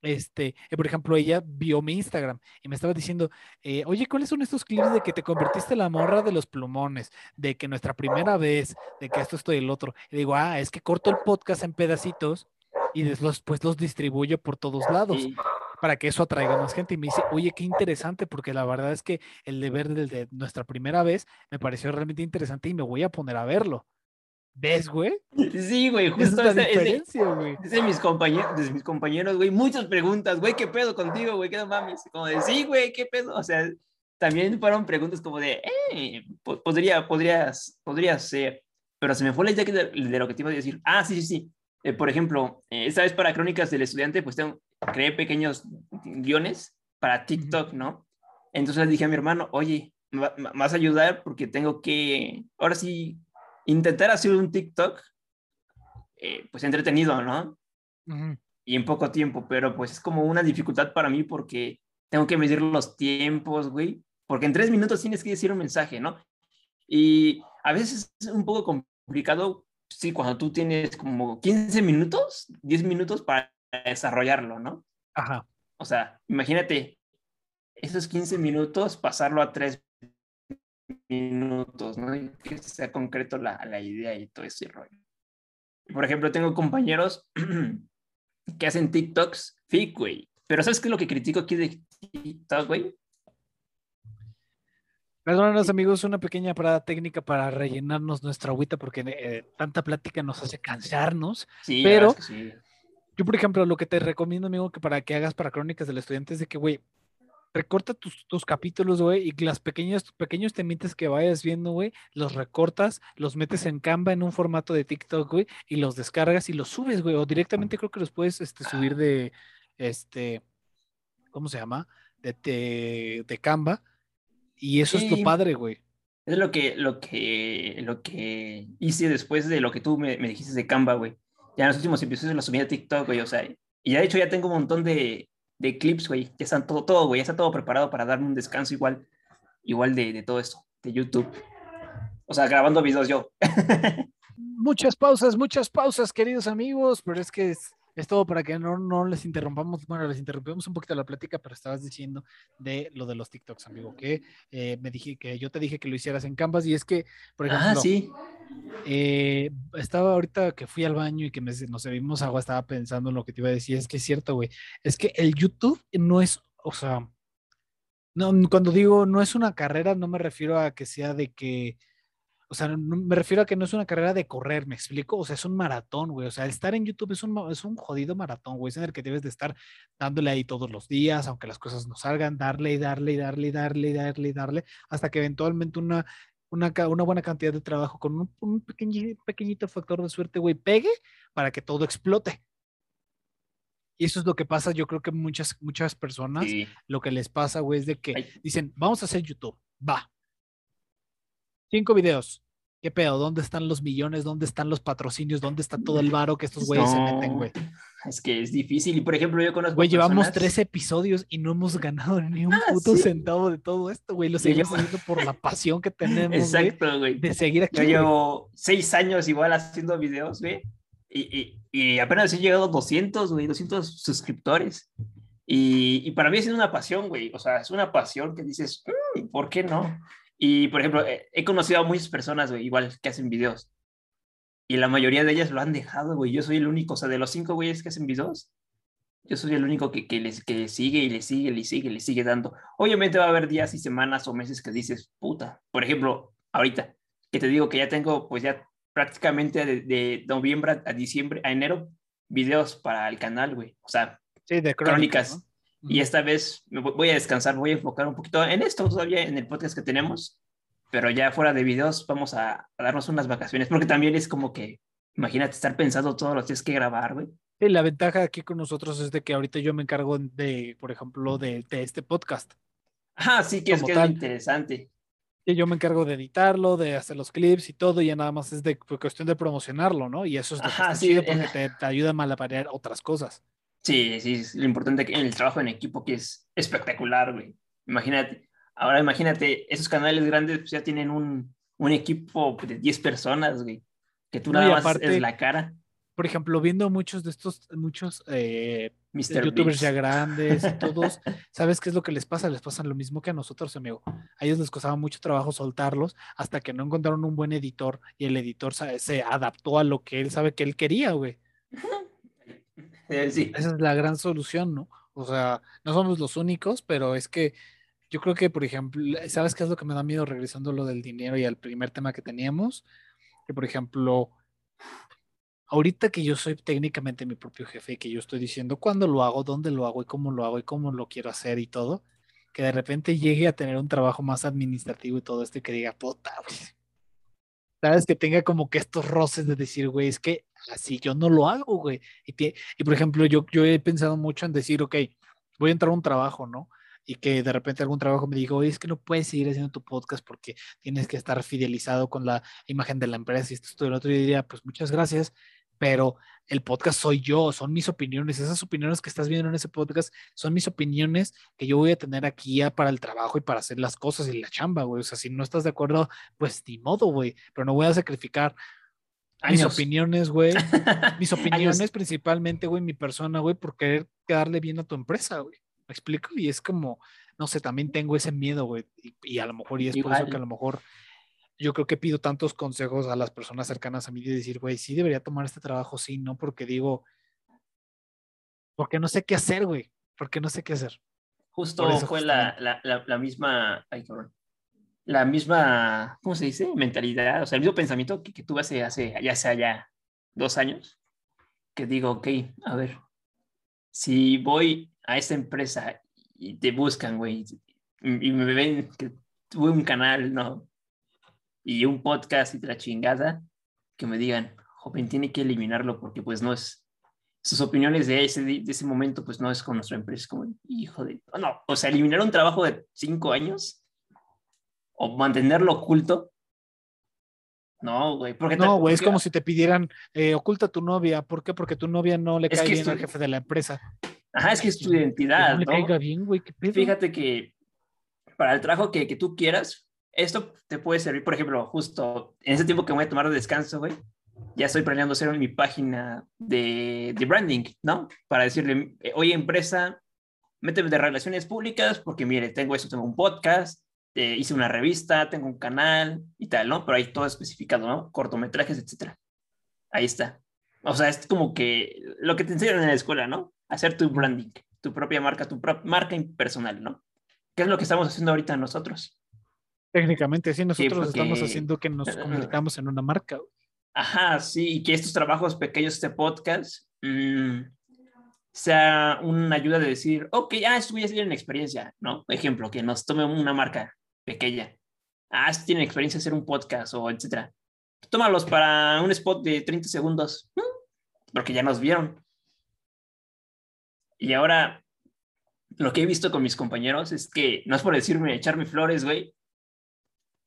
Este, eh, por ejemplo, ella vio mi Instagram y me estaba diciendo, eh, oye, ¿cuáles son estos clips de que te convertiste en la morra de los plumones? De que nuestra primera vez, de que esto, esto y el otro. Y digo, ah, es que corto el podcast en pedacitos y después pues, los distribuyo por todos lados Sí. para que eso atraiga más gente. Y me dice, oye, qué interesante, porque la verdad es que el deber del de nuestra primera vez me pareció realmente interesante y me voy a poner a verlo. ¿Ves, güey? Sí, güey, justo es ese- diferencia, güey. Es de mis compañeros, de mis compañeros, güey, muchas preguntas, güey, ¿qué pedo contigo, güey? ¿Qué no mames? Como de, sí, güey, ¿qué pedo? O sea, también fueron preguntas como de, eh, po- podría, podrías, podrías ser, pero se me fue la idea de, de lo que te iba a decir. Ah, sí, sí, sí. Eh, por ejemplo, eh, esta vez para Crónicas del Estudiante, pues tengo, creé pequeños guiones para TikTok, ¿no? Entonces le dije a mi hermano, oye, ¿me va- me vas a ayudar? Porque tengo que, ahora sí, intentar hacer un TikTok, eh, pues entretenido, ¿no? Y en poco tiempo, pero pues es como una dificultad para mí porque tengo que medir los tiempos, güey, porque en tres minutos tienes que decir un mensaje, ¿no? Y a veces es un poco complicado, sí, cuando tú tienes como 15 minutos, 10 minutos para desarrollarlo, ¿no? Ajá. O sea, imagínate esos 15 minutos, pasarlo a tres minutos, ¿no? Y que sea concreto la, la idea y todo ese rollo. Por ejemplo, tengo compañeros <clears throat> que hacen TikToks fake, güey. Pero ¿sabes qué es lo que critico aquí de TikTok, güey? Perdónanos, amigos, una pequeña parada técnica para rellenarnos nuestra agüita porque eh, tanta plática nos hace cansarnos. Sí, Pero- la verdad es que sí. Yo, por ejemplo, lo que te recomiendo, amigo, que para que hagas para Crónicas del Estudiante es de que, güey, recorta tus, tus capítulos, güey, y las pequeñas, pequeños temitas que vayas viendo, güey, los recortas, los metes en Canva en un formato de TikTok, güey, y los descargas y los subes, güey, o directamente creo que los puedes este, subir de, este, ¿cómo se llama? De, de, de Canva, y eso es lo padre, güey. Es lo que, lo que, lo que hice después de lo que tú me, me dijiste de Canva, güey. Ya en los últimos episodios los subí a TikTok, güey, o sea, y ya de hecho ya tengo un montón de, de clips, güey. Ya están todo, todo, güey, ya está todo preparado para darme un descanso igual, igual de, de todo esto, de YouTube. O sea, grabando videos yo. <laughs> Muchas pausas, muchas pausas, queridos amigos, pero es que es todo para que no, no les interrumpamos. Bueno, les interrumpimos un poquito la plática, pero estabas diciendo de lo de los TikToks, amigo, que eh, me dije que yo te dije que lo hicieras en Canvas y es que, por ejemplo, Ah, sí. eh, estaba ahorita que fui al baño y que me- nos bebimos agua, estaba pensando en lo que te iba a decir, es que es cierto, güey, es que el YouTube no es, o sea, no, cuando digo no es una carrera, no me refiero a que sea de que, o sea, no- me refiero a que no es una carrera de correr, ¿me explico? O sea, es un maratón, güey, o sea, estar en YouTube es un, es un jodido maratón, güey, es en el que debes de estar dándole ahí todos los días, aunque las cosas no salgan, darle y darle y darle y darle y darle y darle, hasta que eventualmente una una, una buena cantidad de trabajo con un, un pequeñi- pequeñito factor de suerte, güey, pegue para que todo explote. Y eso es lo que pasa, yo creo que muchas, muchas personas, Sí. lo que les pasa, güey, es de que Ay. dicen, vamos a hacer YouTube, va. Cinco videos. ¿Qué pedo? ¿Dónde están los millones? ¿Dónde están los patrocinios? ¿Dónde está todo el varo que estos güeyes se meten, No, güey? Es que es difícil. Y por ejemplo, yo conozco. Güey, llevamos personas- tres episodios y no hemos ganado ni un Ah, puto sí. centavo de todo esto, güey. Lo seguimos haciendo por la pasión que tenemos, Exacto, güey. de seguir aquí. Yo llevo seis años igual haciendo videos, güey. Y, y, y apenas he llegado a 200, güey, 200 suscriptores. Y, y para mí es una pasión, güey. O sea, es una pasión que dices, "Mm, ¿por qué no? Y, por ejemplo, he, he conocido a muchas personas, güey, igual que hacen videos. Y la mayoría de ellas lo han dejado, güey. Yo soy el único, o sea, de los cinco güeyes que hacen videos, yo soy el único que, que, les, que sigue y le sigue, le sigue, le sigue dando. Obviamente va a haber días y semanas o meses que dices, puta. Por ejemplo, ahorita, que te digo que ya tengo, pues ya prácticamente de, de noviembre a diciembre, a enero, videos para el canal, güey. O sea, Sí, de crónicas. ¿no? Y esta vez me voy a descansar, voy a enfocar un poquito en esto todavía, en el podcast que tenemos, pero ya fuera de videos vamos a, a darnos unas vacaciones, porque también es como que, imagínate estar pensando todos los días que grabar, güey. Sí, la ventaja aquí con nosotros es de que ahorita yo me encargo de, por ejemplo, de, de este podcast. Ah, sí, que es, que es interesante. Y yo me encargo de editarlo, de hacer los clips y todo, y ya nada más es de pues, cuestión de promocionarlo, ¿no? Y eso es que Ajá, sí, chido eh. porque te, te ayuda a malabarear otras cosas. Sí, sí, es lo importante que en el trabajo en equipo que es espectacular, güey. Imagínate, ahora imagínate, esos canales grandes pues, ya tienen un, un equipo de 10 personas, güey, que tú No, nada más aparte- es la cara, Por ejemplo, viendo muchos de estos, muchos eh, Mr. youtubers ya grandes todos, <laughs> ¿sabes qué es lo que les pasa? Les pasa lo mismo que a nosotros, amigo. A ellos les costaba mucho trabajo soltarlos hasta que no encontraron un buen editor y el editor se adaptó a lo que él sabe que él quería, güey. Eh, sí, Esa es la gran solución, ¿no? O sea, no somos los únicos, pero es que yo creo que, por ejemplo, ¿sabes qué es lo que me da miedo regresando a lo del dinero y al primer tema que teníamos? Que, por ejemplo, ahorita que yo soy técnicamente mi propio jefe y que yo estoy diciendo cuándo lo hago, dónde lo hago y cómo lo hago y cómo lo quiero hacer y todo, que de repente llegue a tener un trabajo más administrativo y todo esto y que diga, puta, güey. ¿Sabes? Que tenga como que estos roces de decir, güey, es que así yo no lo hago, güey. Y, tie- y por ejemplo, yo, yo he pensado mucho en decir, ok, voy a entrar a un trabajo, ¿no? Y que de repente algún trabajo me diga, oye, es que no puedes seguir haciendo tu podcast porque tienes que estar fidelizado con la imagen de la empresa y esto, esto y lo otro. Y diría, pues muchas gracias, pero el podcast soy yo, son mis opiniones. Esas opiniones que estás viendo en ese podcast son mis opiniones que yo voy a tener aquí ya para el trabajo y para hacer las cosas y la chamba, güey. O sea, si no estás de acuerdo, pues ni modo, güey. Pero no voy a sacrificar mis opiniones, güey. <laughs> Mis Años. opiniones principalmente, güey, mi persona, güey, por querer quedarle bien a tu empresa, güey. ¿Me explico? Y es como, no sé, también tengo ese miedo, güey. Y, y a lo mejor, y es por eso que a lo mejor yo creo que pido tantos consejos a las personas cercanas a mí de decir, güey, sí debería tomar este trabajo, sí, no, porque digo, porque no sé qué hacer, güey. Porque no sé qué hacer. Justo fue la, la, la, la misma, ay, cabrón, la misma, ¿cómo se dice? Mentalidad, o sea, el mismo pensamiento que, que tuve hace, hace, ya sea ya dos años, que digo, ok, a ver, si voy a esta empresa y te buscan, güey, y, y me ven que tuve un canal, ¿no? Y un podcast y la chingada, que me digan, joven, tiene que eliminarlo porque pues no es, sus opiniones de ese, de ese momento, pues no es con nuestra empresa. Es como, hijo de. No, o sea, eliminar un trabajo de cinco años o mantenerlo oculto. No, güey. Porque No, güey, es como si te pidieran, eh, oculta a tu novia. ¿Por qué? Porque tu novia no le Es cae que bien esto- al jefe de la empresa. Ajá, es que es tu Que identidad, no le ¿no? caiga bien, güey, qué pedo. Fíjate que para el trabajo que, que tú quieras, esto te puede servir, por ejemplo, justo en ese tiempo que voy a tomar de descanso, güey, ya estoy planeando hacer mi página de, de branding, ¿no? Para decirle, eh, oye, empresa, méteme de relaciones públicas porque, mire, tengo esto, tengo un podcast, eh, hice una revista, tengo un canal y tal, ¿no? Pero ahí todo especificado, ¿no? Cortometrajes, etcétera. Ahí está. O sea, es como que lo que te enseñan en la escuela, ¿no? Hacer tu branding, tu propia marca, tu propia marca personal, ¿no? ¿Qué es lo que estamos haciendo ahorita nosotros? Técnicamente, sí, nosotros porque- estamos haciendo que nos <laughs> convirtamos en una marca. Ajá, sí, y que estos trabajos pequeños, este podcast, mm, sea una ayuda de decir, ok, ah, estos güeyes tienen experiencia, ¿no? Ejemplo, que nos tome una marca pequeña. Ah, estos tienen experiencia en hacer un podcast o etcétera. Tómalos para un spot de 30 segundos, porque ya nos vieron. Y ahora, lo que he visto con mis compañeros es que, no es por decirme, echarme flores, güey,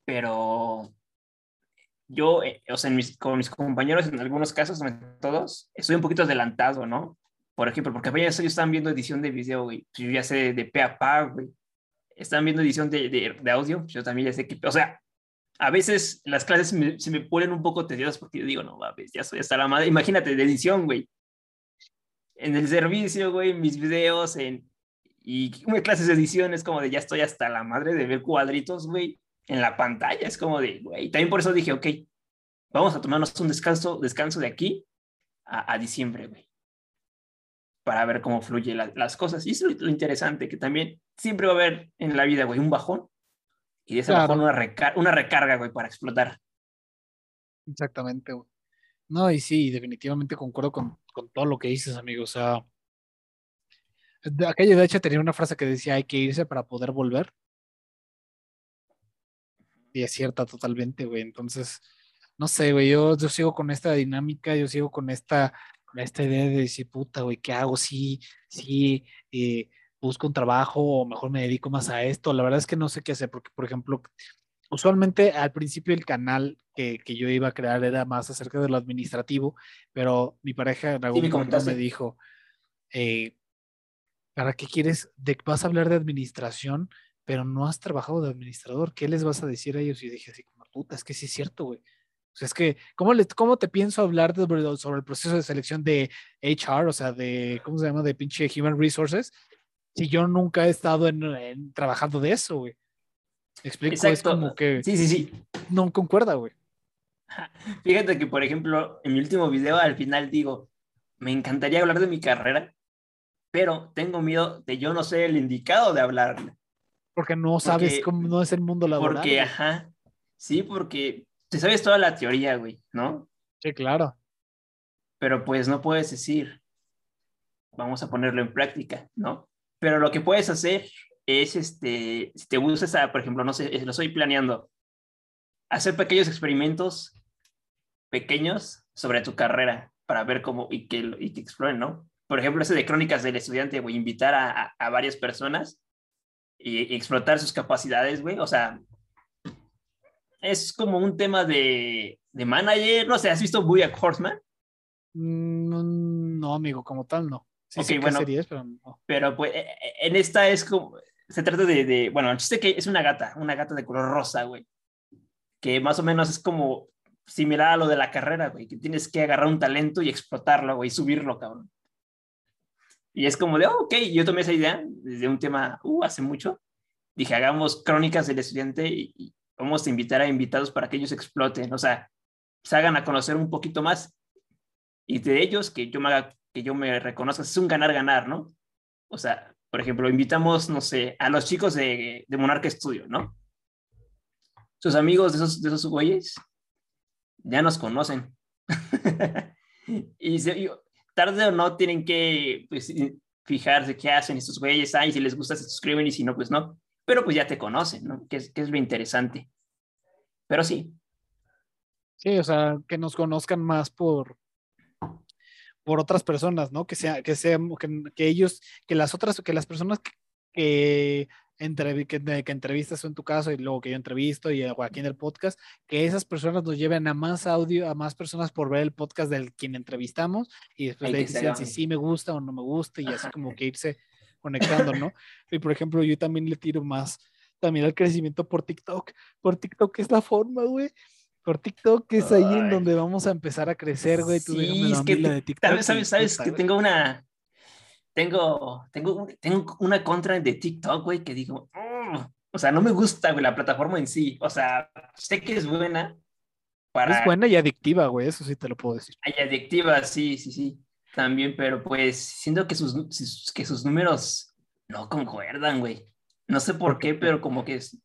pero yo, eh, o sea, mis- con mis compañeros, en algunos casos, en todos, estoy un poquito adelantado, ¿no? Por ejemplo, porque apenas ellos están viendo edición de video, güey. Pues yo ya sé de pe a pa, güey. Están viendo edición de, de, de audio, yo también ya sé que, o sea, a veces las clases me- se me ponen un poco tediosas porque yo digo, no, mames, ya soy hasta la madre. Imagínate, de edición, güey. En el servicio, güey, mis videos, en... Y una clases de edición es como de ya estoy hasta la madre de ver cuadritos, güey, en la pantalla. Es como de, güey. También por eso dije, ok, vamos a tomarnos un descanso, descanso de aquí a, a diciembre, güey. Para ver cómo fluyen la- las cosas. Y eso es lo interesante, que también siempre va a haber en la vida, güey, un bajón. Y de ese Claro. bajón una, recar- una recarga, güey, para explotar. Exactamente, güey. No, y sí, definitivamente concuerdo con, con todo lo que dices, amigo. O sea, de aquella de hecho tenía una frase que decía hay que irse para poder volver. Y es cierta totalmente, güey. Entonces, no sé, güey, yo, yo sigo con esta dinámica, yo sigo con esta, con esta idea de decir, puta, güey, ¿qué hago? Sí, sí, eh, busco un trabajo o mejor me dedico más a esto. La verdad es que no sé qué hacer porque, por ejemplo, usualmente al principio el canal que, que yo iba a crear era más acerca de lo administrativo, pero mi pareja en algún me momento me dijo, eh, ¿para qué quieres? De, vas a hablar de administración, pero no has trabajado de administrador. ¿Qué les vas a decir a ellos? Y dije así como, puta, es que sí es cierto, güey. O sea, es que, ¿cómo, le, ¿cómo te pienso hablar de- sobre el proceso de selección de HR, o sea, de, ¿cómo se llama? De pinche Human Resources, si yo nunca he estado en, en- trabajando de eso, güey. ¿Me explico? Es como que Sí, sí, sí. no concuerda, güey. <laughs> Fíjate que, por ejemplo, en mi último video al final digo, me encantaría hablar de mi carrera, pero tengo miedo de yo no ser el indicado de hablar. Porque no sabes Porque- cómo no es el mundo laboral. Porque, güey. ajá, sí, porque te sabes toda la teoría, güey, ¿no? Sí, claro. Pero pues no puedes decir, vamos a ponerlo en práctica, ¿no? Pero lo que puedes hacer es, este, si te gustas, a, por ejemplo, no sé, lo estoy planeando, hacer pequeños experimentos pequeños sobre tu carrera para ver cómo y que, y exploren, ¿no? Por ejemplo, ese de crónicas del estudiante, güey, invitar a, a- varias personas y, explotar sus capacidades, güey, o sea, es como un tema de, de manager, no sé, ¿has visto Bojack Horseman? Mm, No, amigo, como tal, no. Sí, Ok, sé qué bueno. pero no. Pero pues e- e- en esta es como, se trata de, de, bueno, el chiste que es una gata, una gata de color rosa, güey, que más o menos es como similar a lo de la carrera, güey, que tienes que agarrar un talento y explotarlo, güey, y subirlo, cabrón. Y es como de, oh, ok, yo tomé esa idea desde un tema, uh, hace mucho. Dije, hagamos crónicas del estudiante y, y vamos a invitar a invitados para que ellos exploten, o sea, se hagan a conocer un poquito más. Y de ellos, que yo me haga, que yo me reconozca, es un ganar-ganar, ¿no? O sea, por ejemplo, invitamos, no sé, a los chicos de, de Monarca Studio, ¿no? Sus amigos de esos, de esos güeyes ya nos conocen. <laughs> y, se- tarde o no tienen que pues, fijarse qué hacen estos güeyes. Ay, si les gusta se suscriben y si no, pues no. Pero pues ya te conocen, ¿no? Que es, que es lo interesante. Pero sí, Sí, o sea, que nos conozcan más por por otras personas, ¿no? Que sea, que sea, que, que ellos, que las otras, que las personas que, que, que, que entrevistas en tu caso y luego que yo entrevisto y aquí en el podcast, que esas personas nos lleven a más audio, a más personas por ver el podcast del quien entrevistamos y después deciden ser- si sí me gusta o no me gusta y así Ajá. como que irse conectando, ¿no? Y por ejemplo, yo también le tiro más también al crecimiento por TikTok. Por TikTok es la forma, güey. Por TikTok es ahí en Ay. donde vamos a empezar a crecer, güey. Tú Sí, es que de TikTok. Sabes, y sabes, sabes que tengo una. Tengo, tengo, tengo una contra de TikTok, güey, que digo, "Mm". o sea, no me gusta, güey, la plataforma en sí. O sea, sé que es buena para. Es buena y adictiva, güey. Eso sí te lo puedo decir. Hay adictiva, sí, sí, sí. También, pero pues siento que sus, sus- que sus números no concuerdan, güey. No sé por ¿Por qué, qué? pero como que es.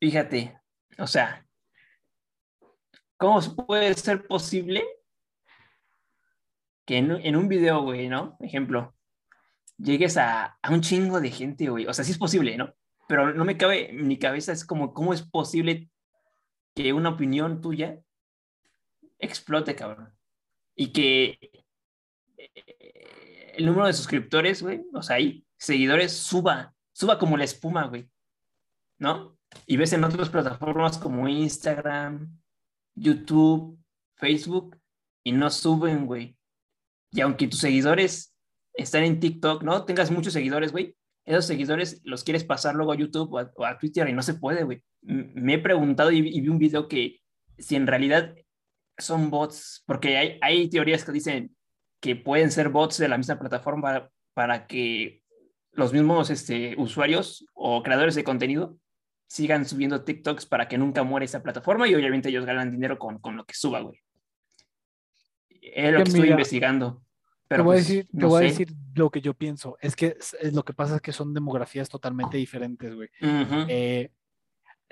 Fíjate, o sea, ¿cómo puede ser posible que en, un video, güey, ¿no? Ejemplo, llegues a, a un chingo de gente, güey. O sea, sí es posible, ¿no? Pero no me cabe en mi cabeza, es como, ¿cómo es posible que una opinión tuya explote, cabrón? Y que eh, el número de suscriptores, güey, o sea, ahí, seguidores, suba, suba como la espuma, güey, ¿no? Y ves en otras plataformas como Instagram, YouTube, Facebook, y no suben, güey. Y aunque tus seguidores están en TikTok, ¿no? Tengas muchos seguidores, güey, esos seguidores los quieres pasar luego a YouTube o a, Twitter y no se puede, güey. Me he preguntado y, vi un video que si en realidad son bots, porque hay, teorías que dicen que pueden ser bots de la misma plataforma para, para que los mismos este, usuarios o creadores de contenido sigan subiendo TikToks para que nunca muera esa plataforma y obviamente ellos ganan dinero con, con lo que suba, güey. Es lo Que que estoy mira, investigando. Pero te voy, pues, a decir, te voy a decir lo que yo pienso. Es que es- lo que pasa es que son demografías totalmente diferentes, güey. Eh,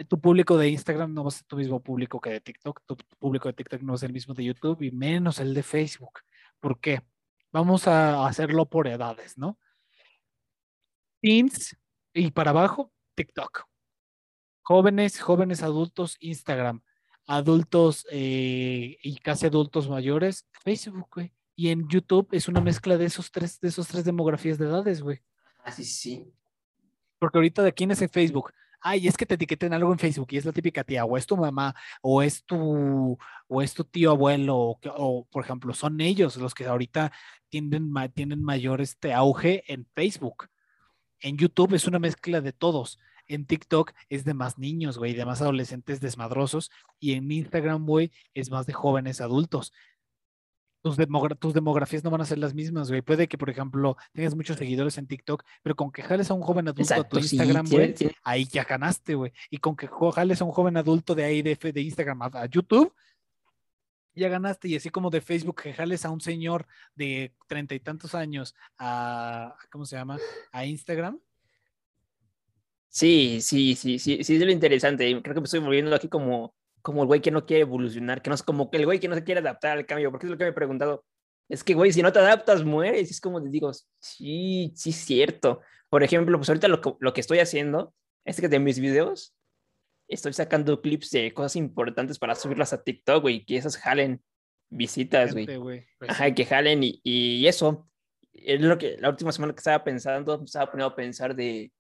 tu público de Instagram no va a ser tu mismo público que de TikTok. Tu público de TikTok no es el mismo de YouTube y menos el de Facebook. ¿Por qué? Vamos a hacerlo por edades, ¿no? Teens y para abajo, TikTok. Jóvenes, jóvenes adultos, Instagram. Adultos eh, y casi adultos mayores, Facebook, güey. Y en YouTube es una mezcla de esos tres, de esos tres demografías de edades, güey. Ah, sí, sí. Porque ahorita de quién es en Facebook. Ay, es que te etiqueten algo en Facebook y es la típica tía, o es tu mamá, o es tu, o es tu tío abuelo, o, o por ejemplo, son ellos los que ahorita tienen, tienen mayor este auge en Facebook. En YouTube es una mezcla de todos. En TikTok es de más niños, güey, de más adolescentes desmadrosos. Y en Instagram, güey, es más de jóvenes adultos tus, demografías no van a ser las mismas, güey. Puede que, por ejemplo, tengas muchos seguidores en TikTok, pero con que jales a un joven adulto a tu Instagram, güey, ahí ya ganaste, güey. Y con que jales a un joven adulto de ahí de, de Instagram a, YouTube, ya ganaste. Y así como de Facebook, que jales a un señor de treinta y tantos años a, ¿cómo se llama? A Instagram. Sí, sí, sí, sí, sí, es lo interesante. Creo que me estoy volviendo aquí como como el güey que no quiere evolucionar, que no es como el güey que no se quiere adaptar al cambio, porque es lo que me he preguntado. Es que, güey, si no te adaptas, mueres. es como te digo, sí, sí, es cierto. Por ejemplo, pues ahorita lo que, lo que estoy haciendo es que de mis videos estoy sacando clips de cosas importantes para subirlas a TikTok, güey, que esas jalen visitas, güey. Pues Ajá, que jalen y, y, eso. Es lo que la última semana que estaba pensando, estaba poniendo a pensar de,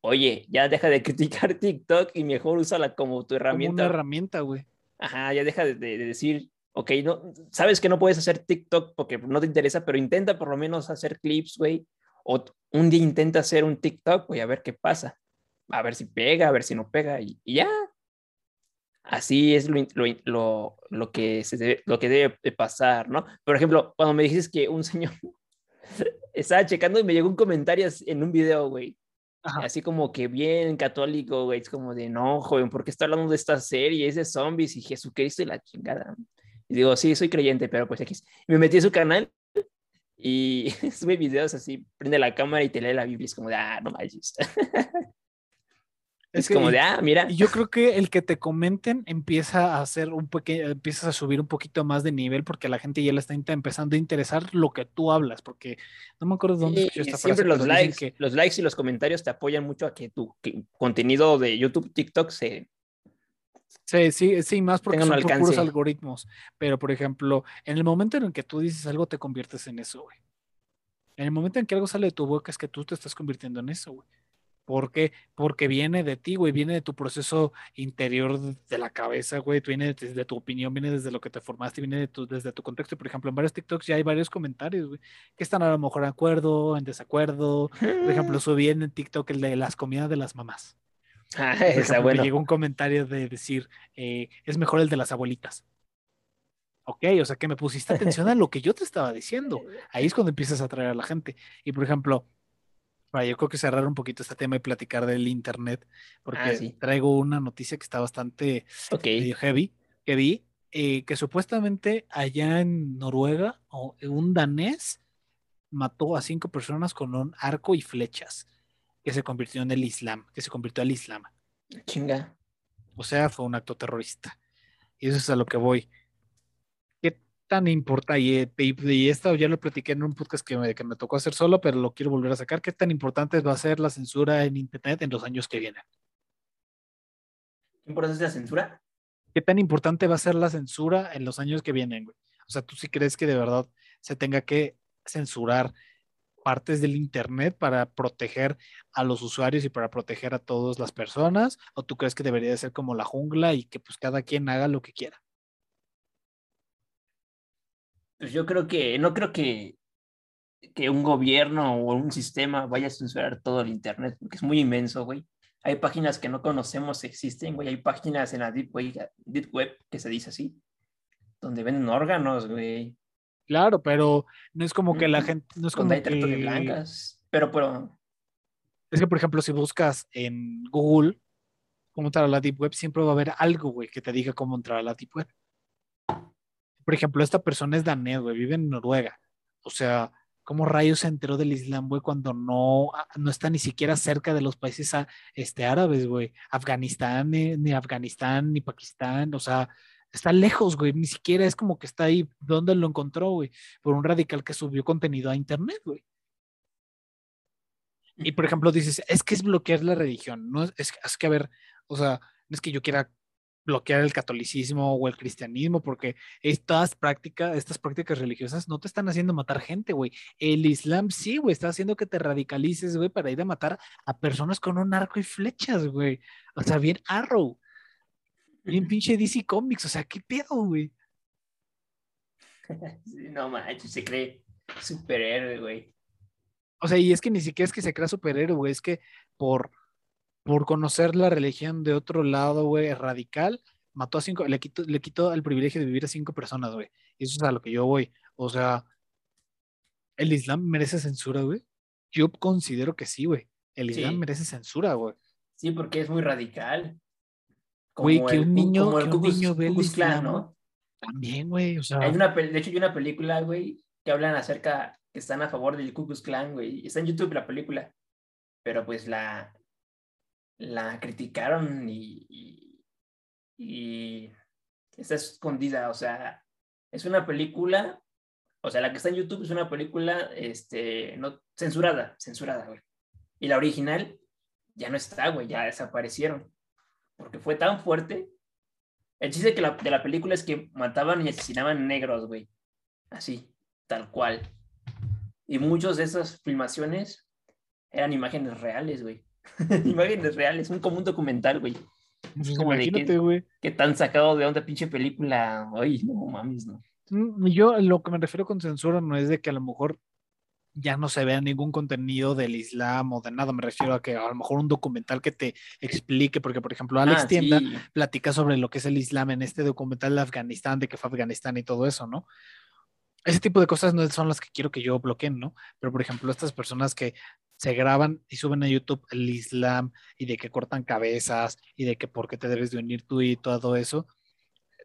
oye, ya deja de criticar <laughs> TikTok y mejor úsala como tu herramienta. Como una herramienta, güey. Ajá, ya deja de, decir, ok, no, sabes que no puedes hacer TikTok porque no te interesa, pero intenta por lo menos hacer clips, güey. O un día intenta hacer un TikTok, güey, a ver qué pasa. A ver si pega, a ver si no pega y, ya. Así es lo, lo, lo, que se debe, lo que debe de pasar, ¿no? Por ejemplo, cuando me dices que un señor <laughs> estaba checando y me llegó un comentario en un video, güey, Así como que bien católico, güey. Es como de, no, joven, ¿por qué está hablando de esta serie? Es de zombies y Jesucristo y la chingada. Y digo, sí, soy creyente, pero pues aquí. Me metí a su canal y <laughs> sube videos así, prende la cámara y te lee la Biblia. Es como de, ah, no manches. <laughs> Es, como de, ah, mira. Yo creo que el que te comenten empieza a hacer un pequeño, empiezas a subir un poquito más de nivel porque la gente ya le está empezando a interesar lo que tú hablas, porque no me acuerdo dónde escuché esta Siempre los likes, los likes y los comentarios te apoyan mucho a que tu contenido de YouTube, TikTok se Sí, sí, sí, más porque son por puros algoritmos. Pero, por ejemplo, en el momento en el que tú dices algo, te conviertes en eso, güey. En el momento en que algo sale de tu boca, es que tú te estás convirtiendo en eso, güey. ¿Por qué? Porque viene de ti, güey, viene de tu proceso interior de la cabeza, güey, viene desde tu opinión, viene desde lo que te formaste, viene de tu, desde tu contexto. Por ejemplo, en varios TikToks ya hay varios comentarios, güey, que están a lo mejor de acuerdo, en desacuerdo. Por ejemplo, <laughs> subí en TikTok el de las comidas de las mamás. Ah, esa bueno. Me llegó un comentario de decir, eh, es mejor el de las abuelitas. Ok, o sea que me pusiste atención a lo que yo te estaba diciendo. <laughs> Ahí es cuando empiezas a atraer a la gente. Y por ejemplo, yo creo que cerrar un poquito este tema y platicar del internet, porque ah, traigo una noticia que está bastante heavy, que vi, eh, que supuestamente allá en Noruega, un danés mató a cinco personas con un arco y flechas, que se convirtió en el Islam, que se convirtió al Islam. Chinga. O sea, fue un acto terrorista. Y eso es a lo que voy tan importante, y, esto ya lo platiqué en un podcast que me, que me tocó hacer solo, pero lo quiero volver a sacar, ¿qué tan importante va a ser la censura en Internet en los años que vienen? ¿Qué importante es la censura? ¿Qué tan importante va a ser la censura en los años que vienen, güey? O sea, ¿tú sí crees que de verdad se tenga que censurar partes del Internet para proteger a los usuarios y para proteger a todas las personas? ¿O tú crees que debería ser como la jungla y que pues cada quien haga lo que quiera? Pues yo creo que, no creo que, que un gobierno o un sistema vaya a censurar todo el Internet, porque es muy inmenso, güey. Hay páginas que no conocemos existen, güey. Hay páginas en la Deep Web, Deep Web que se dice así, donde venden órganos, güey. Claro, pero no es como que la gente, no es como hay de blancas, pero, pero... Es que, por ejemplo, si buscas en Google cómo entrar a la Deep Web, siempre va a haber algo, güey, que te diga cómo entrar a la Deep Web por ejemplo, esta persona es danés, güey, vive en Noruega. O sea, ¿cómo rayos se enteró del Islam, güey, cuando no, ah, no está ni siquiera cerca de los países ah, este, árabes, güey? Afganistán, ni, Afganistán, ni Pakistán, o sea, está lejos, güey, ni siquiera es como que está ahí. ¿Dónde lo encontró, güey? Por un radical que subió contenido a internet, güey. Y por ejemplo, dices, es que es bloquear la religión, no es, es que, a ver, o sea, no es que yo quiera bloquear el catolicismo o el cristianismo, porque estas prácticas, estas prácticas religiosas no te están haciendo matar gente, güey. El Islam sí, güey, está haciendo que te radicalices, güey, para ir a matar a personas con un arco y flechas, güey. O sea, bien Arrow. Bien <laughs> pinche DC Comics, o sea, ¿qué pedo, güey? no manches, se cree superhéroe, güey. O sea, y es que ni siquiera es que se crea superhéroe, güey, es que por por conocer la religión de otro lado, güey, radical, mató a cinco, le quitó, le quitó el privilegio de vivir a cinco personas, güey. Y eso es a lo que yo voy. O sea, ¿el Islam merece censura, güey? Yo considero que sí, güey. El Islam merece censura, güey. Sí, porque es muy radical. Güey, que un niño, que un niño ve el Islam, ¿no? También, güey, o sea. Hay una, de hecho, hay una película, güey, que hablan acerca, que están a favor del Ku Klux Klan, güey. Está en YouTube la película. Pero pues la, la criticaron y, y, está escondida, o sea, es una película, o sea, la que está en YouTube es una película, este, no, censurada, censurada, güey. Y la original ya no está, güey, ya desaparecieron, porque fue tan fuerte. El chiste que la, de la película es que mataban y asesinaban negros, güey, así, tal cual. Y muchas de esas filmaciones eran imágenes reales, güey. <laughs> Imágenes reales, un como un documental, güey. Pues imagínate, güey. Que tan sacado de onda pinche película. Ay, no mames, no. Mm, yo lo que me refiero con censura no es de que a lo mejor ya no se vea ningún contenido del Islam o de nada. Me refiero a que a lo mejor un documental que te explique, porque por ejemplo Alex ah, Tienda platica sobre lo que es el Islam en este documental de Afganistán, de que fue Afganistán y todo eso, ¿no? Ese tipo de cosas no son las que quiero que yo bloqueen, ¿no? Pero por ejemplo, estas personas que se graban y suben a YouTube el Islam y de que cortan cabezas y de que por qué te debes de unir tú y todo eso.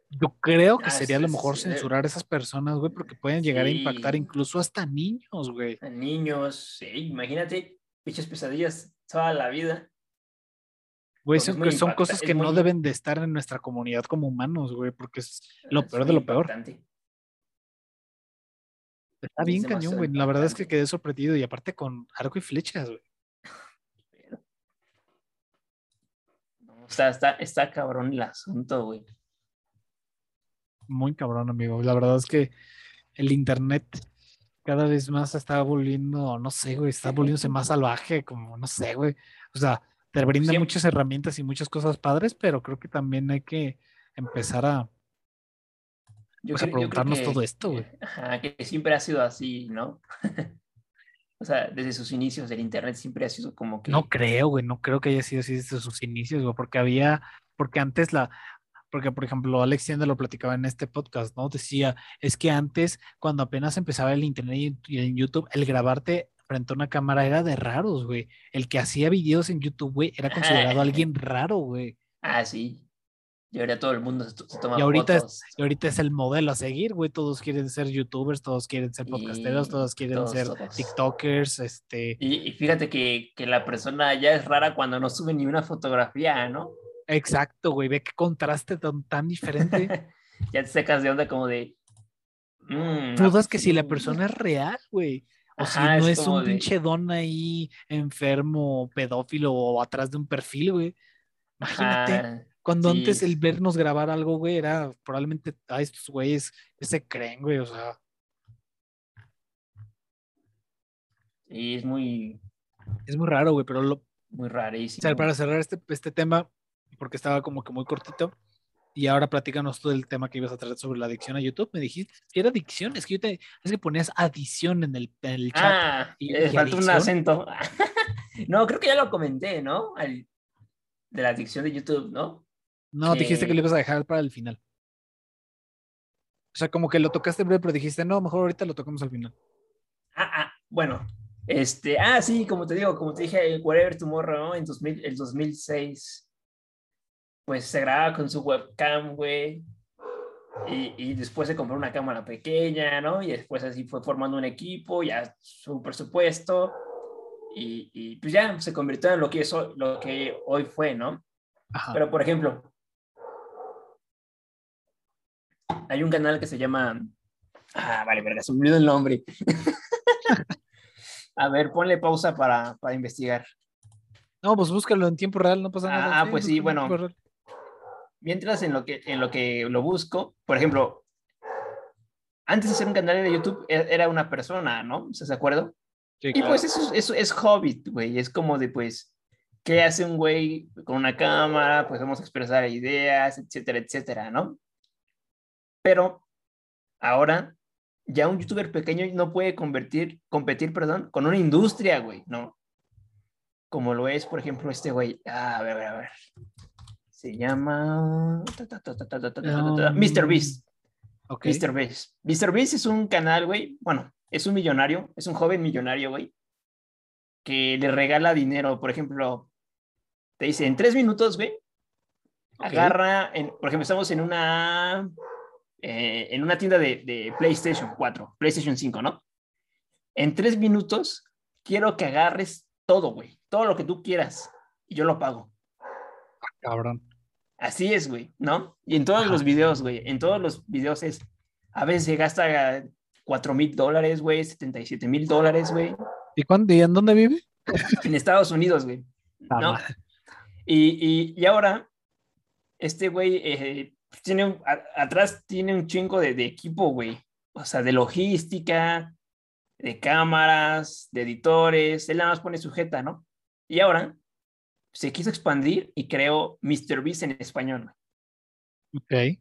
Yo creo que ah, sería a lo mejor censurar a esas personas, güey, porque pueden llegar a impactar incluso hasta niños, güey. A niños, sí, imagínate, pinches pesadillas toda la vida. Güey, son, son cosas que no deben de estar en nuestra comunidad como humanos, güey, porque es lo peor de lo peor. Está bien cañón, güey. La verdad es que quedé sorprendido y aparte con arco y flechas, güey. O sea, está, está cabrón el asunto, güey. Muy cabrón, amigo. La verdad es que el internet cada vez más está volviendo, no sé, güey, está volviéndose más salvaje, como, no sé, güey. O sea, te brinda muchas herramientas y muchas cosas padres, pero creo que también hay que empezar a, yo pues, preguntarnos todo esto, güey. que siempre ha sido así, ¿no? <laughs> o sea, desde sus inicios del Internet siempre ha sido como que... No creo, güey, no creo que haya sido así desde sus inicios, güey, porque había, porque antes la, porque por ejemplo Alex Tienda lo platicaba en este podcast, ¿no? Decía, es que antes, cuando apenas empezaba el Internet y en YouTube, el grabarte frente a una cámara era de raros, güey. El que hacía videos en YouTube, güey, era considerado alguien raro, güey. Ah, sí. Y ahora todo el mundo se, toma y ahorita Es, y ahorita es el modelo a seguir, güey. Todos quieren ser youtubers, todos quieren ser podcasteros, todos quieren ser tiktokers, este... Y, fíjate que, que, la persona ya es rara cuando no sube ni una fotografía, ¿no? Exacto, güey. Ve qué contraste tan, tan diferente. <laughs> ya te secas de onda como de... Mm, Dudas que si la persona es real, güey. O si no es, un pinche don ahí enfermo, pedófilo o atrás de un perfil, güey. Imagínate. Cuando antes el vernos grabar algo, güey, era probablemente, a estos güeyes, que se creen, güey? O sea. Sí, es muy. Es muy raro, güey, pero lo. Muy rarísimo. O sea, para cerrar este, este tema, porque estaba como que muy cortito, y ahora platícanos todo el tema que ibas a tratar sobre la adicción a YouTube. Me dijiste que era adicción, es que yo te. Es que ponías adición en el, en el chat. Ah, y, eh, falta un acento. <laughs> no, creo que ya lo comenté, ¿no? de la adicción de YouTube, ¿no? No, dijiste que lo ibas a dejar para el final. O sea, como que lo tocaste breve, pero dijiste, no, mejor ahorita lo tocamos al final. Ah, ah, bueno. Este, ah, sí, como te digo, como te dije, Whatever Tomorrow, ¿no? En 2000, el 2006, pues se grababa con su webcam, güey. Y, y, después se compró una cámara pequeña, ¿no? Y después así fue formando un equipo, ya su presupuesto. Y, y pues ya se convirtió en lo que, es, lo que hoy fue, ¿no? Pero, por ejemplo, hay un canal que se llama. Ah, vale, verga, se me olvidó el nombre. <laughs> A ver, ponle pausa para, para, investigar. No, pues búscalo en tiempo real, no pasa nada. Ah, pues sí, bueno. mientras en lo que, en lo que lo busco, por ejemplo, antes de hacer un canal de YouTube e- era una persona, ¿no? ¿Estás de acuerdo? Sí, Y pues eso, eso es Hobbit, güey. Es como de, pues, ¿qué hace un güey con una cámara? Pues vamos a expresar ideas, etcétera, etcétera, ¿no? Pero ahora ya un youtuber pequeño no puede convertir, competir con una industria, güey, ¿no? Como lo es, por ejemplo, este güey. Ah, a ver, a ver. Se llama. Mr. Beast. Okay. Mr. Beast. Mr. Beast es un canal, güey. Bueno, es un millonario, es un joven millonario, güey. Que le regala dinero, por ejemplo, te dice en tres minutos, güey. Agarra, por ejemplo, estamos en una eh, en una tienda de, de PlayStation 4, PlayStation 5, ¿no? En tres minutos quiero que agarres todo, güey, todo lo que tú quieras y yo lo pago. Cabrón. Así es, güey, ¿no? Y en todos Ajá. los videos, güey, en todos los videos es, a veces se gasta 4 mil dólares, güey, 77 mil dólares, güey, ¿Y, cuándo, ¿Y en dónde vive? <laughs> en Estados Unidos, güey. Ah, ¿no? Y, y, y ahora, este güey eh, tiene un- a- atrás tiene un chingo de, de equipo, güey. O sea, de logística, de cámaras, de editores. Él nada más pone sujeta, ¿no? Y ahora se quiso expandir y creó MrBeast en español. güey. Ok.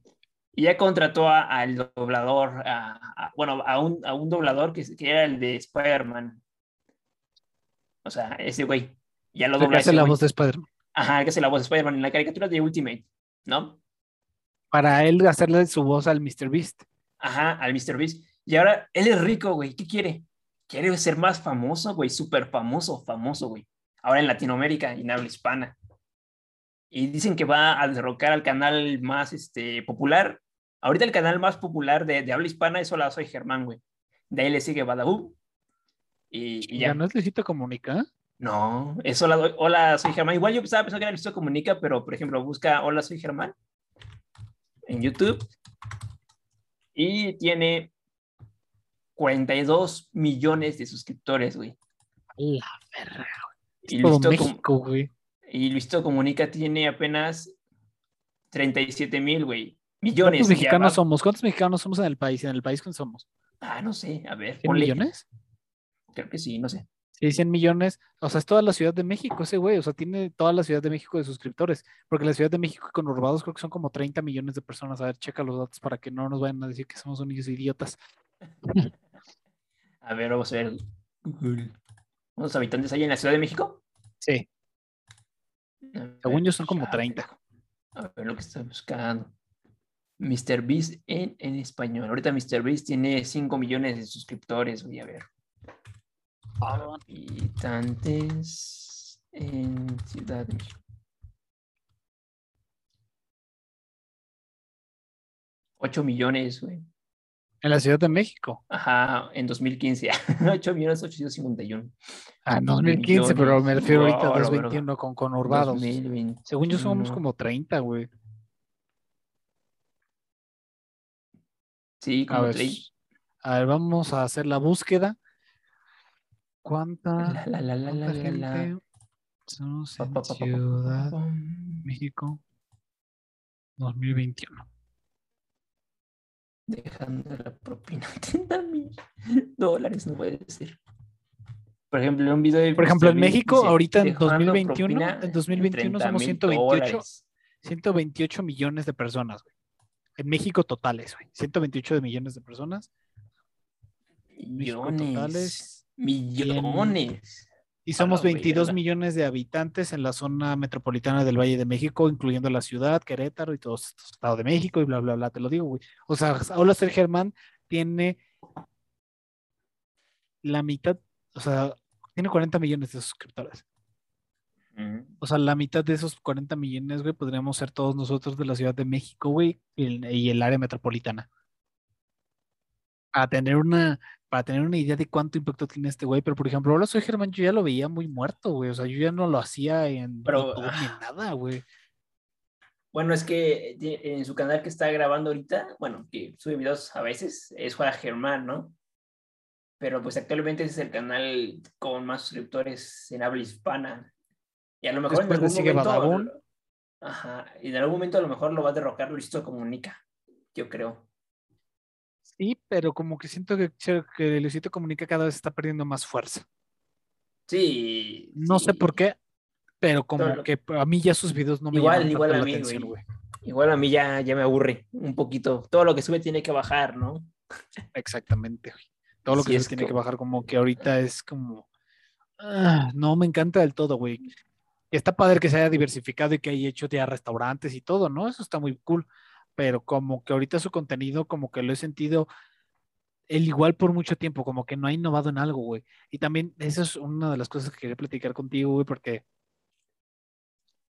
Y ya contrató a- al doblador, a, a- bueno, a un, a un doblador que, que era el de Spider-Man. O sea, ese güey. Ya lo ¿Qué dobla hace ese la voz de Spider-Man? Ajá, que hace la voz de Spider-Man en la caricatura de Ultimate, ¿no? Para él hacerle su voz al Mr. Beast. Ajá, al Mr. Beast. Y ahora él es rico, güey. ¿Qué quiere? Quiere ser más famoso, güey. Súper famoso, famoso, güey. Ahora en Latinoamérica y en habla hispana. Y dicen que va a derrocar al canal más este, popular. Ahorita el canal más popular de, de habla hispana es Hola, soy Germán, güey. De ahí le sigue Badaboo. Y, y ¿Ya ya. no es Luisito Comunica? No, es hola, hola, soy Germán. Igual yo estaba pensando que era Luisito Comunica, pero por ejemplo, busca Hola, soy Germán en YouTube y tiene 42 millones de suscriptores, güey. La verga. Y Todo Luisito, México, güey. y Luisito Comunica tiene apenas 37 mil, güey. Millones. ¿Cuántos mexicanos va- somos? ¿Cuántos mexicanos somos en el país? ¿En el país cuántos somos? Ah, no sé, a ver. ¿100 ponle. millones? Creo que sí, no sé. Sí, 100 millones. O sea, es toda la Ciudad de México ese güey. O sea, tiene toda la Ciudad de México de suscriptores. Porque la Ciudad de México con conurbados creo que son como 30 millones de personas. A ver, checa los datos para que no nos vayan a decir que somos unos idiotas. A ver, vamos a ver. Google. ¿Cuántos habitantes hay en la Ciudad de México? Sí, ver, según yo son como ya, 30. A ver lo que estoy buscando. Mr. Beast en, en español. Ahorita Mr. Beast tiene 5 millones de suscriptores. Voy a ver. Habitantes en Ciudad de México. 8 millones, güey. En la Ciudad de México. Ajá, en 2015. 8 <laughs> millones 851. Ah, en No, 2015, pero me millones. refiero ahorita a Wow, la 2021 con conurbados. 2021. Según yo somos como 30, güey. Sí, A como ver, 30. a ver, vamos a hacer la búsqueda. ¿Cuánta, La, la, la, la, cuánta la, la. gente somos en pa, pa, pa, pa, pa, Ciudad. México 2021? Dejando la propina <laughs> 30 mil dólares, no puede decir. Por ejemplo, en un video de Por ejemplo, en Mr. Beast México, dice, ahorita en "Dejando 2021, propina en 2021 somos 30,000 128, dólares". 128 millones de personas, güey. En México totales, güey. 128 de millones de personas. México totales, Millones. Y A somos la 22 verga. millones de habitantes en la zona metropolitana del Valle de México, incluyendo la ciudad, Querétaro y todo esto, Estado de México y bla, bla, bla, te lo digo, güey. O sea, Hola Ser Germán tiene la mitad, o sea, tiene 40 millones de suscriptores. O sea, la mitad de esos 40 millones, güey, podríamos ser todos nosotros de la Ciudad de México, güey, y el, y el área metropolitana. Para tener una, para tener una idea de cuánto impacto tiene este güey, pero por ejemplo, ahora soy Germán, yo ya lo veía muy muerto, güey. O sea, yo ya no lo hacía en Pero, YouTube ni ah. nada, güey. Bueno, es que ti- en su canal que está grabando ahorita, bueno, que sube videos a veces, es Juan Germán, ¿no? Pero pues actualmente ese es el canal con más suscriptores en habla hispana. Y a lo mejor Después en algún sigue momento Badabun. Ajá, y en algún momento a lo mejor lo va a derrocar Luisito Comunica, yo creo. Sí, pero como que siento que, que Luisito Comunica cada vez está perdiendo más fuerza. Sí. No sé por qué, pero como que a mí ya sus videos no me igual, igual a mí, atención, güey. Igual a mí ya, ya me aburre un poquito. Todo lo que sube tiene que bajar, ¿no? Exactamente, güey. Todo lo que sube tiene que bajar, como que ahorita es como. Ah, no me encanta del todo, güey. Está padre que se haya diversificado y que haya hecho ya restaurantes y todo, ¿no? Eso está muy cool. Pero como que ahorita su contenido, como que lo he sentido el igual por mucho tiempo, como que no ha innovado en algo, güey. Y también, eso es una de las cosas que quería platicar contigo, güey, porque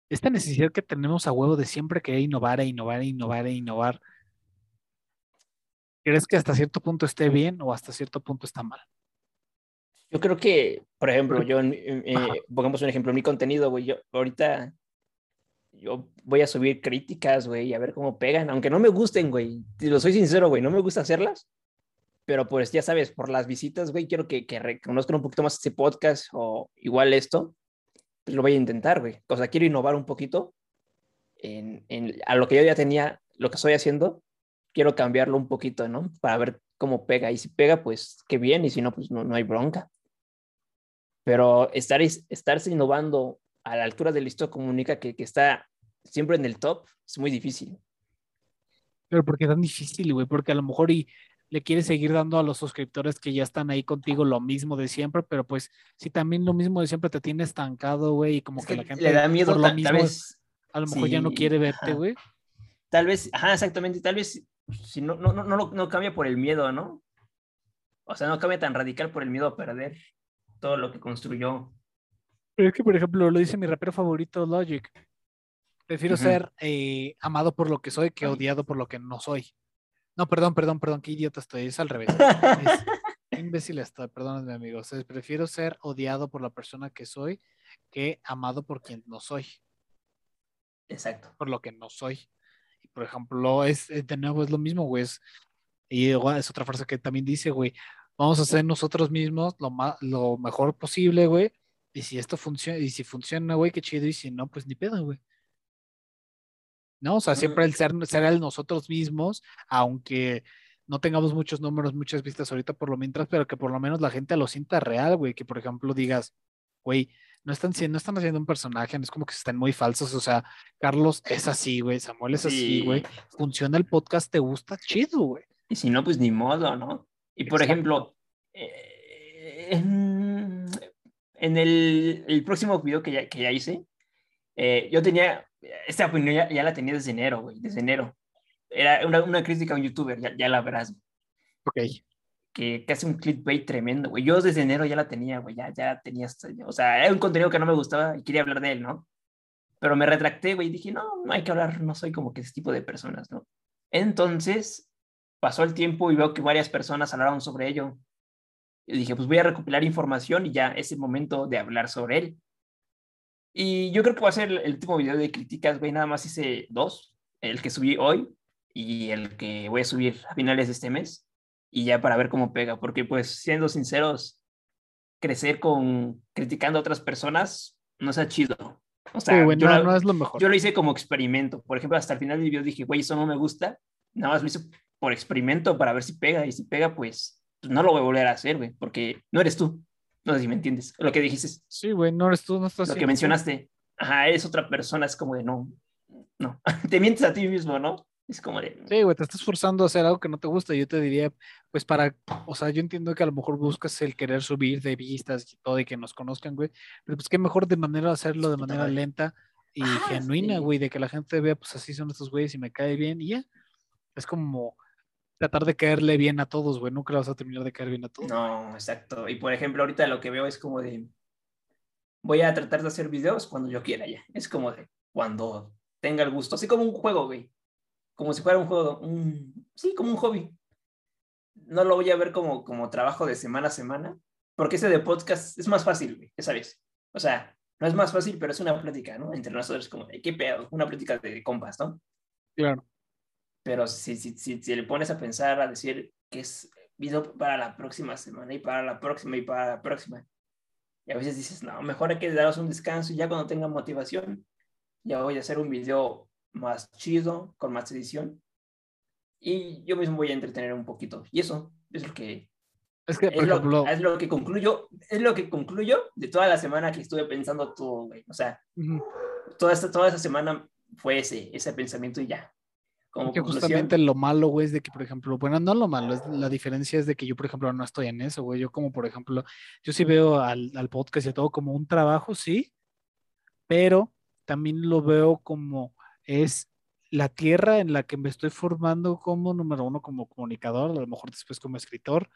esta necesidad que tenemos a huevo de siempre que innovar, e innovar, e innovar, e innovar, ¿crees que hasta cierto punto esté bien o hasta cierto punto está mal? Yo creo que, por ejemplo, yo, eh, pongamos un ejemplo, mi contenido, güey, yo ahorita, yo voy a subir críticas, güey, a ver cómo pegan, aunque no me gusten, güey, lo soy sincero, güey, no me gusta hacerlas, pero pues ya sabes, por las visitas, güey, quiero que, que reconozcan un poquito más este podcast o igual esto, pues lo voy a intentar, güey. O sea, quiero innovar un poquito en, en, a lo que yo ya tenía, lo que estoy haciendo, quiero cambiarlo un poquito, ¿no? Para ver cómo pega. Y si pega, pues qué bien, y si no, pues no, no hay bronca. Pero estar, estarse innovando a la altura del listo comunica que, que está siempre en el top es muy difícil. Pero porque es tan difícil, güey, porque a lo mejor y le quieres seguir dando a los suscriptores que ya están ahí contigo lo mismo de siempre, pero pues si también lo mismo de siempre te tiene estancado, güey, y como que, la gente le da miedo por lo mismo, a lo mejor ya no quiere verte, güey. Tal vez, ajá, exactamente, tal vez si no, no, no, no, no cambia por el miedo, ¿no? O sea, no cambia tan radical por el miedo a perder todo lo que construyó. Pero es que, por ejemplo, lo dice mi rapero favorito, Logic. Prefiero ser eh, amado por lo que soy que odiado por lo que no soy. No, perdón, perdón, perdón, qué idiota estoy, es al revés. qué <laughs> imbécil estoy, perdónenme, amigos. prefiero ser odiado por la persona que soy que amado por quien no soy. Exacto. Por lo que no soy. Y por ejemplo, es eh, de nuevo es lo mismo, güey. y es otra frase que también dice, güey. Vamos a ser nosotros mismos lo, lo mejor posible, güey. Y si esto funciona, y si funciona, güey, qué chido. Y si no, pues ni pedo, güey. ¿no? O sea, siempre el ser, ser el nosotros mismos, aunque no tengamos muchos números, muchas vistas ahorita por lo mientras, pero que por lo menos la gente lo sienta real, güey, que por ejemplo digas, güey, no están, no están haciendo un personaje, no es como que estén muy falsos, o sea, Carlos es así, güey, Samuel es así, güey, funciona el podcast, te gusta, chido, güey. Y si no, pues ni modo, ¿no? Y por ejemplo, eh, en, el, el, próximo video que ya, que ya hice, eh, yo tenía esta opinión ya, la tenía desde enero, güey, desde enero. Era una, una crítica a un youtuber, ya, ya la verás. Ok. Que, que, hace un clickbait tremendo, güey. Yo desde enero ya la tenía, güey, ya, ya tenía, o sea, era un contenido que no me gustaba y quería hablar de él, ¿no? Pero me retracté, güey, y dije, no, no hay que hablar, no soy como que ese tipo de personas, ¿no? Entonces, pasó el tiempo y veo que varias personas hablaron sobre ello. Dije, pues voy a recopilar información y ya es el momento de hablar sobre él. Y yo creo que va a ser el último video de críticas, güey. Nada más hice dos. El que subí hoy y el que voy a subir a finales de este mes. Y ya para ver cómo pega. Porque, pues, siendo sinceros, crecer con criticando a otras personas no sea chido. O sea, yo no, es lo mejor. Yo lo hice como experimento. Por ejemplo, hasta el final del video dije, güey, eso no me gusta. Nada más lo hice por experimento para ver si pega. Y si pega, pues no lo voy a volver a hacer, güey. Porque no eres tú. No sé si me entiendes. Lo que dijiste. Sí, güey, no eres tú, no estás. Lo que mencionaste. Ajá, es otra persona, es como de no. No. <laughs> te mientes a ti mismo, ¿no? Es como de. Sí, güey, te estás forzando a hacer algo que no te gusta. Yo te diría, pues para. O sea, yo entiendo que a lo mejor buscas el querer subir de vistas y todo y que nos conozcan, güey. Pero pues qué mejor de manera hacerlo de manera lenta y ah, genuina, güey, de que la gente vea, pues así son estos güeyes y me cae bien y ya. Es como tratar de caerle bien a todos, güey. Nunca vas a terminar de caer bien a todos. No, exacto. Y por ejemplo, ahorita lo que veo es como de. Voy a tratar de hacer videos cuando yo quiera ya. Es como de cuando tenga el gusto. Así como un juego, güey. Como si fuera un juego. Un... Sí, como un hobby. No lo voy a ver como, como trabajo de semana a semana. Porque ese de podcast es más fácil, güey. Ya sabes. O sea, no es más fácil, pero es una plática, ¿no? Entre nosotros, como de qué pedo. Una plática de compas, ¿no? Claro. Pero si, si, si, si le pones a pensar, a decir que es video para la próxima semana y para la próxima y para la próxima, y a veces dices, no, mejor hay que daros un descanso y ya cuando tenga motivación, ya voy a hacer un video más chido, con más edición. Y yo mismo voy a entretener un poquito. Y eso es lo que... Es que, por es, ejemplo, lo, es lo que concluyo, es lo que concluyo de toda la semana que estuve pensando todo, güey. O sea, toda esta, toda esa semana fue ese, ese pensamiento y ya. Como que conclusión, justamente lo malo, güey, es de que, por ejemplo, bueno, no lo malo, es la diferencia es de que yo, por ejemplo, no estoy en eso, güey. Yo como, por ejemplo, yo sí veo al, al podcast y todo como un trabajo, sí, pero también lo veo como es la tierra en la que me estoy formando como número uno, como comunicador, a lo mejor después como escritor,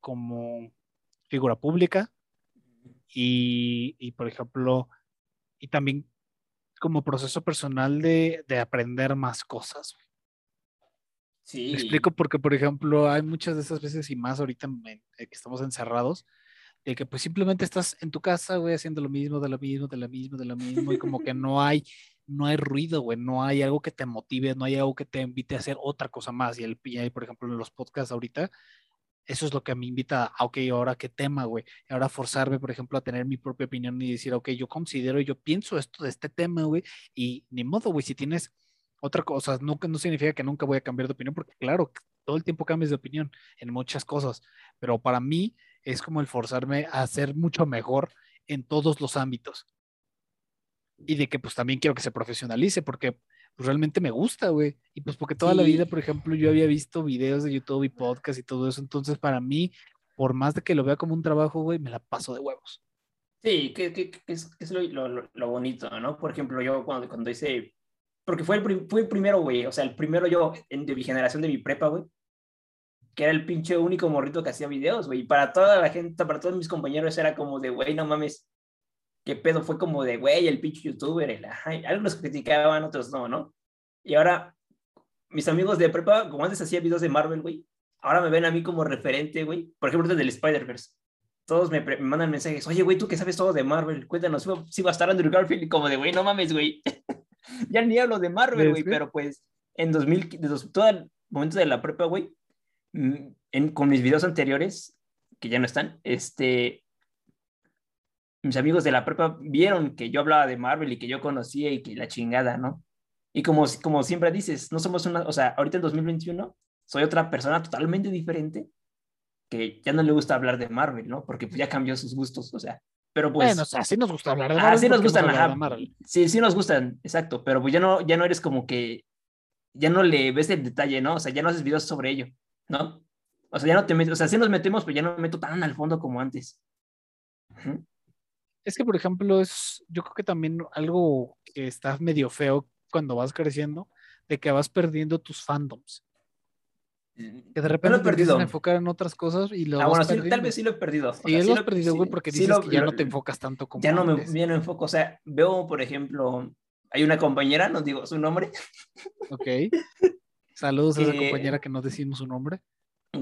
como figura pública y, y por ejemplo, y también como proceso personal de, de aprender más cosas. Sí, Me explico porque, por ejemplo, hay muchas de esas veces y más ahorita en- en- que estamos encerrados, de que pues simplemente estás en tu casa, güey, haciendo lo mismo, de lo mismo, de lo mismo, de lo mismo, y como que no hay, no hay ruido, güey, no hay algo que te motive, no hay algo que te invite a hacer otra cosa más. Y, el, y por ejemplo, en los podcasts ahorita, eso es lo que me invita a, ok, ahora qué tema, güey, ahora forzarme, por ejemplo, a tener mi propia opinión y decir, ok, yo considero, yo pienso esto de este tema, güey, y ni modo, güey, si tienes otra cosa, no, no significa que nunca voy a cambiar de opinión, porque claro, todo el tiempo cambias de opinión en muchas cosas, pero para mí es como el forzarme a ser mucho mejor en todos los ámbitos. Y de que pues también quiero que se profesionalice, porque pues, realmente me gusta, güey. Y pues porque toda la Sí. vida, por ejemplo, yo había visto videos de YouTube y podcast y todo eso, entonces para mí, por más de que lo vea como un trabajo, güey, me la paso de huevos. Sí, que, que- que es, que es lo- lo- lo bonito, ¿no? Por ejemplo, yo cuando, cuando hice, porque fue el, fue el primero, güey, o sea, el primero yo en, de mi generación, de mi prepa, güey, que era el pinche único morrito que hacía videos, güey, y para toda la gente, para todos mis compañeros era como de, güey, no mames, qué pedo, fue como de, güey, el pinche youtuber, el, ajá, y algunos criticaban, otros no, ¿no? Y ahora, mis amigos de prepa, como antes hacía videos de Marvel, güey, ahora me ven a mí como referente, güey, por ejemplo, desde el Spider-Verse todos me, me mandan mensajes, oye, güey, tú que sabes todo de Marvel, cuéntanos, si va a estar Andrew Garfield, y como de, güey, no mames, güey, <laughs> <laughs> ya ni hablo de Marvel, ¿Ves, güey, pero pues en 2000, de dos- todo el momento de la prepa, güey, mm, con mis videos anteriores, que ya no están, este, mis amigos de la prepa vieron que yo hablaba de Marvel y que yo conocía y que la chingada, ¿no? Y como, como siempre dices, no somos una, o sea, ahorita en 2021 soy otra persona totalmente diferente que ya no le gusta hablar de Marvel, ¿no? Porque pues ya cambió sus gustos, o sea, pero pues... bueno, o sea, sí nos gusta hablar de Ah, Marvel. sí nos gustan, ajá. Marvel. Sí, sí nos gustan, exacto, pero pues ya no, ya no eres como que, ya no le ves el detalle, ¿no? O sea, ya no haces videos sobre ello, ¿no? O sea, ya no te metes, o sea, sí nos metemos, pero ya no me meto tan al fondo como antes. Es que, por ejemplo, es, yo creo que también algo que está medio feo cuando vas creciendo, de que vas perdiendo tus fandoms. Que de No repente lo he perdido. a enfocar en otras cosas y lo Ah, bueno, sí, tal vez sí lo he perdido. o Sí, sea, sí lo lo- perdido, sí, güey, porque sí dices lo- que ya lo- no te enfocas tanto como Ya no me, ya no enfoco, o sea, veo, por ejemplo, hay una compañera, no digo su nombre, Ok. Saludos a esa compañera que no decimos su nombre.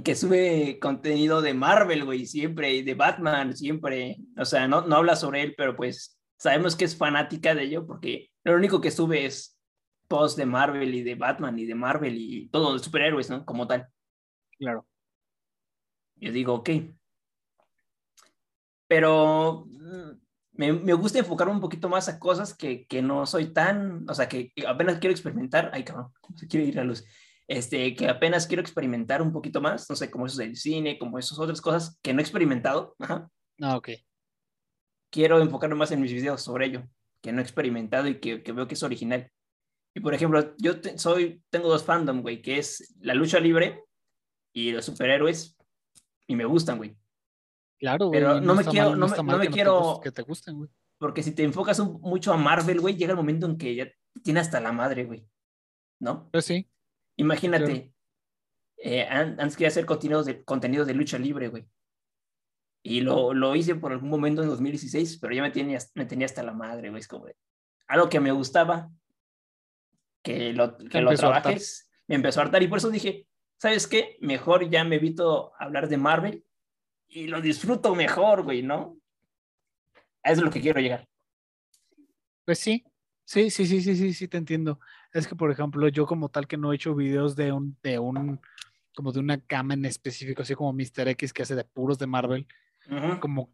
que sube contenido de Marvel, güey, siempre, y de Batman, siempre. O sea, no, no habla sobre él, pero pues sabemos que es fanática de ello porque lo único que sube es posts de Marvel y de Batman y de Marvel y todo, de superhéroes, ¿no? Como tal. Claro. Yo digo, ok. Pero mm, me, me gusta enfocarme un poquito más a cosas que, que no soy tan, o sea, que, que apenas quiero experimentar. Ay, cabrón, <laughs> se quiere ir la luz. Este, que apenas quiero experimentar un poquito más, no sé, como eso del cine, como esas otras cosas que no he experimentado. <laughs> Ajá. Ah, ok. Quiero enfocarme más en mis videos sobre ello, que no he experimentado y que, que veo que es original. Y por ejemplo, yo te- soy, tengo dos fandom, güey, que es la lucha libre y los superhéroes, y me gustan, güey. Claro, güey. Pero no me está quiero- mal- no me- no me que te quiero- gust- que te gusten, güey. Porque si te enfocas un- mucho a Marvel, güey, llega el momento en que ya tiene hasta la madre, güey. ¿No? Pues sí. Imagínate, eh, an- antes quería hacer contenidos de, contenidos de lucha libre, güey. Y lo, lo hice por algún momento en 2016, pero ya me tenía, me tenía hasta la madre, güey. Es como algo que me gustaba, que lo, que lo trabajes, me empezó a hartar. Y por eso dije, ¿sabes qué? Mejor ya me evito hablar de Marvel y lo disfruto mejor, güey, ¿no? A eso es lo que quiero llegar. Pues sí, sí, sí, sí, sí, sí, sí, te entiendo. Es que, por ejemplo, yo como tal que no he hecho videos de un, de un, como de una cama en específico, así como Mr. X que hace de puros de Marvel, como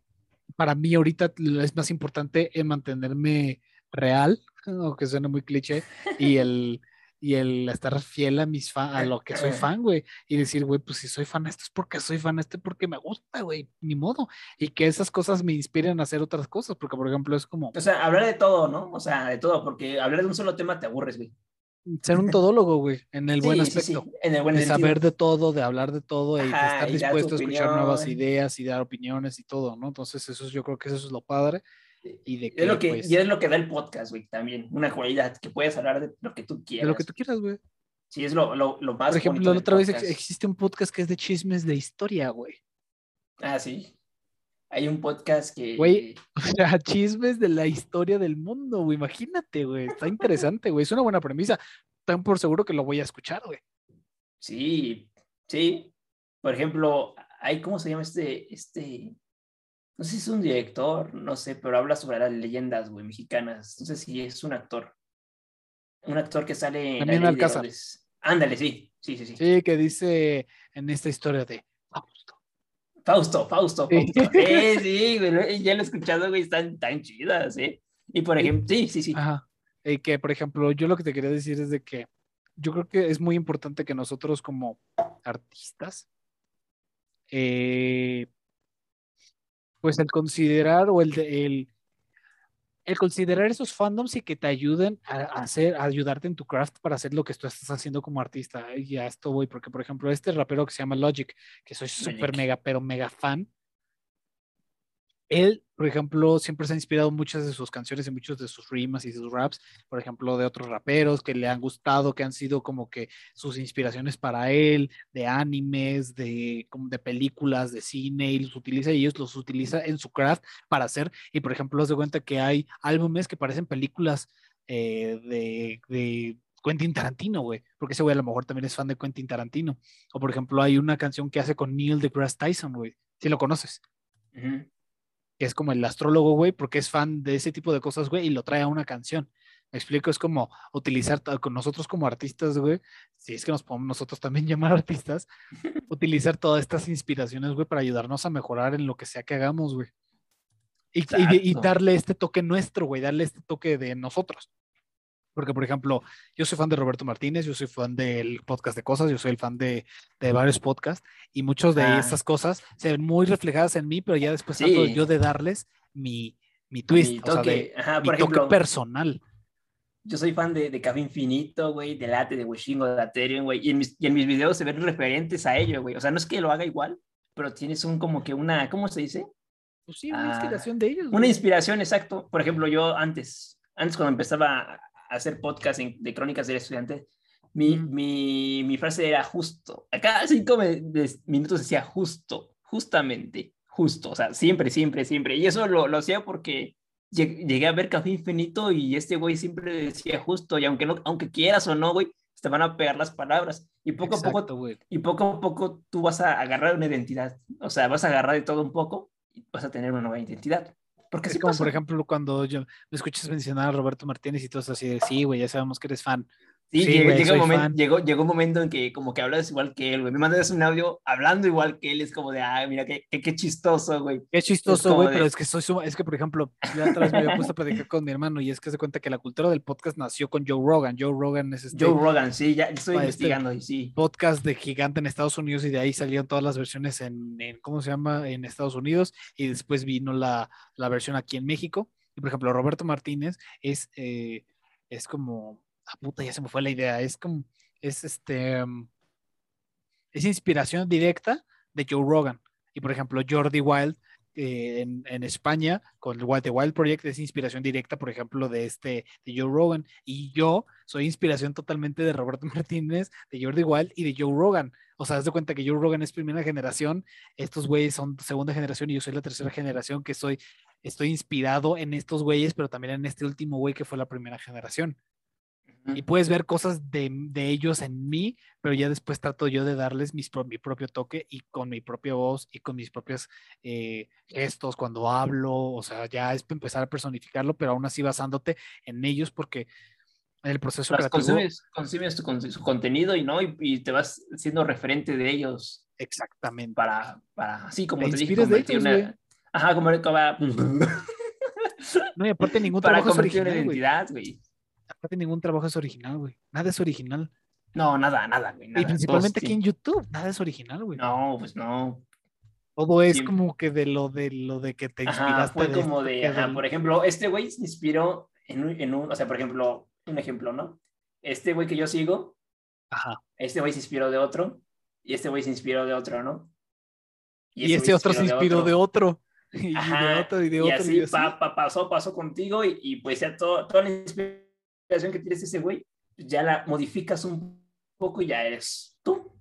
para mí ahorita es más importante en mantenerme real aunque suene muy cliché, y el, y el estar fiel a mis fan, a lo que soy <laughs> fan, güey, y decir, güey, pues si soy fan, esto es porque soy fan, esto es porque me gusta, güey, ni modo, y que esas cosas me inspiren a hacer otras cosas, porque por ejemplo es como... O sea, hablar de todo, ¿no? O sea, de todo, porque hablar de un solo tema te aburres, güey. Ser un todólogo, güey, en el buen Sí, sí, aspecto. sí, En el buen de sentido. saber de todo, de hablar de todo y de estar y dispuesto a escuchar nuevas opinión. ideas y dar opiniones y todo, ¿no? Entonces, eso es- yo creo que eso es lo padre y de que, Es lo que, pues, y es lo que da el podcast, güey, también. Una cualidad, que puedes hablar de lo que tú de quieras. lo que tú quieras, güey. Sí, es lo, lo, lo más Por ejemplo, la otra vez podcast. existe un podcast que es de chismes de historia, güey. Ah, sí. Hay un podcast que... Güey. <laughs> O sea, chismes de la historia del mundo, güey. Imagínate, güey. Está interesante, güey. Es una buena premisa. Tan por seguro que lo voy a escuchar, güey. Sí, sí. Por ejemplo, hay, ¿cómo se llama este, este? No sé si es un director, no sé, pero habla sobre las leyendas, güey, mexicanas. No sé si es un actor. Un actor que sale en También de Alcázar. Ándale, sí, sí, sí, sí. Sí, que dice en esta historia de Fausto. Fausto, Fausto, Sí. Fausto. <laughs> Eh, sí, güey, ya lo he escuchado, güey, están tan chidas, ¿eh? Y por ejemplo, sí, sí, sí. Ajá. Y que, por ejemplo, yo lo que te quería decir es de que yo creo que es muy importante que nosotros como artistas, eh, pues el considerar o el, de- el, el considerar esos fandoms y que te ayuden a, hacer, a ayudarte en tu craft para hacer lo que tú estás haciendo como artista. Y a esto voy, porque por ejemplo, este rapero que se llama Logic, que soy súper mega, pero mega fan, él, por ejemplo, siempre se ha inspirado muchas de sus canciones y muchos de sus rimas y sus raps, por ejemplo, de otros raperos que le han gustado, que han sido como que sus inspiraciones para él, de animes, de, de películas, de cine, y los utiliza y ellos los utiliza en su craft para hacer. Y por ejemplo, de cuenta que hay álbumes que parecen películas eh, de, de Quentin Tarantino, güey, porque ese güey a lo mejor también es fan de Quentin Tarantino. O por ejemplo, hay una canción que hace con Neil deGrasse Tyson, güey, si lo conoces. Que es como el astrólogo, güey, porque es fan de ese tipo de cosas, güey, y lo trae a una canción. Me explico, es como utilizar con nosotros como artistas, güey, si es que nos podemos nosotros también <laughs> llamar artistas, <laughs> utilizar todas estas inspiraciones, güey, para ayudarnos a mejorar en lo que sea que hagamos, güey. Y, y darle este toque nuestro, güey, darle este toque de nosotros. Porque, por ejemplo, yo soy fan de Roberto Martínez, yo soy fan del podcast de cosas, yo soy el fan de, de varios podcasts y muchos de Ah. esas cosas se ven muy reflejadas en mí, pero ya después trato Sí. yo de darles mi, mi twist, Mi o sea, de toque, ajá, mi por toque ejemplo, personal. yo soy fan de, de Café Infinito, güey, de Late, de Wishingo, de Aterium, güey, y en, mis, y en mis videos se ven referentes a ello, güey. O sea, no es que lo haga igual, pero tienes un como que una, ¿cómo se dice? Pues sí, una Ah, inspiración de ellos. Una inspiración, exacto. Por ejemplo, yo antes, antes cuando empezaba hacer podcast de crónicas del estudiante, mi, Mm. mi, mi frase era justo. A cada cinco minutos decía justo, justamente, justo. O sea, siempre, siempre, siempre. Y eso lo, lo hacía porque lleg- llegué a ver Café Infinito y este güey siempre decía justo. Y aunque, no, aunque quieras o no, güey, te van a pegar las palabras. Y poco a poco y poco a poco tú vas a agarrar una identidad. O sea, vas a agarrar de todo un poco y vas a tener una nueva identidad. Porque Es como, pasa. por ejemplo, cuando yo me escuchas mencionar a Roberto Martínez y todo eso así de, sí, güey, ya sabemos que eres fan. Sí, Sí, llega, un momen- fan. llegó, llegó un momento en que como que hablas igual que él, güey. Me mandas un audio hablando igual que él, es como de, ah, mira, qué, qué, qué chistoso, güey. Qué chistoso, güey, de- pero es que soy suma- es que, por ejemplo, la otra vez me había puesto a platicar con mi hermano y es que se cuenta que la cultura del podcast nació con Joe Rogan. Joe Rogan es este Joe Rogan, sí, ya estoy Pa- este- investigando y sí. podcast de gigante en Estados Unidos y de ahí salieron todas las versiones en, en, ¿cómo se llama? En Estados Unidos y después vino la, la versión aquí en México. Y por ejemplo, Roberto Martínez es, eh, es como, ah, puta, ya se me fue la idea, es como, es este, um, es inspiración directa de Joe Rogan. Y por ejemplo, Jordi Wild eh, en, en España con el Wild, The Wild Project es inspiración directa, por ejemplo, de este, de Joe Rogan. Y yo soy inspiración totalmente de Roberto <laughs> Martínez, de Jordi Wild y de Joe Rogan. O sea, haz de cuenta que Joe Rogan es primera generación, estos güeyes son segunda generación y yo soy la tercera generación que soy, estoy inspirado en estos güeyes, pero también en este último güey que fue la primera generación. Y puedes ver cosas de, de ellos en mí, pero ya después trato yo de darles mis mi propio toque y con mi propia voz y con mis propios eh, gestos cuando hablo, o sea, ya es empezar a personificarlo, pero aún así basándote en ellos porque en el proceso Las creativo... consumes, consumes tu con- su contenido y no, y, y te vas siendo referente de ellos. Exactamente. para, para así como Te te, dije, de ellos, una... Ajá, como como- No, y aparte ningún <laughs> para trabajo es original, identidad, güey. Casi ningún trabajo es original, güey. Nada es original. No, nada, nada, güey. Nada. Y principalmente aquí en YouTube, nada es original, güey. No, pues no. Todo es como que de lo de lo de que te Ajá, inspiraste. fue de como de, ajá, del- por ejemplo, este güey se inspiró en un, en un, o sea, por ejemplo, un ejemplo, ¿no? Este güey que yo sigo, Ajá. este güey se inspiró de otro, y este güey se inspiró de otro, ¿no? Y, ese otro se inspiró de otro. <laughs> Y de Ajá, otro, y de y otro. así, y así. pa- pa- pasó, pasó contigo, y, y pues ya todo, toda la inspiración que tienes ese güey, ya la modificas un poco y ya eres tú.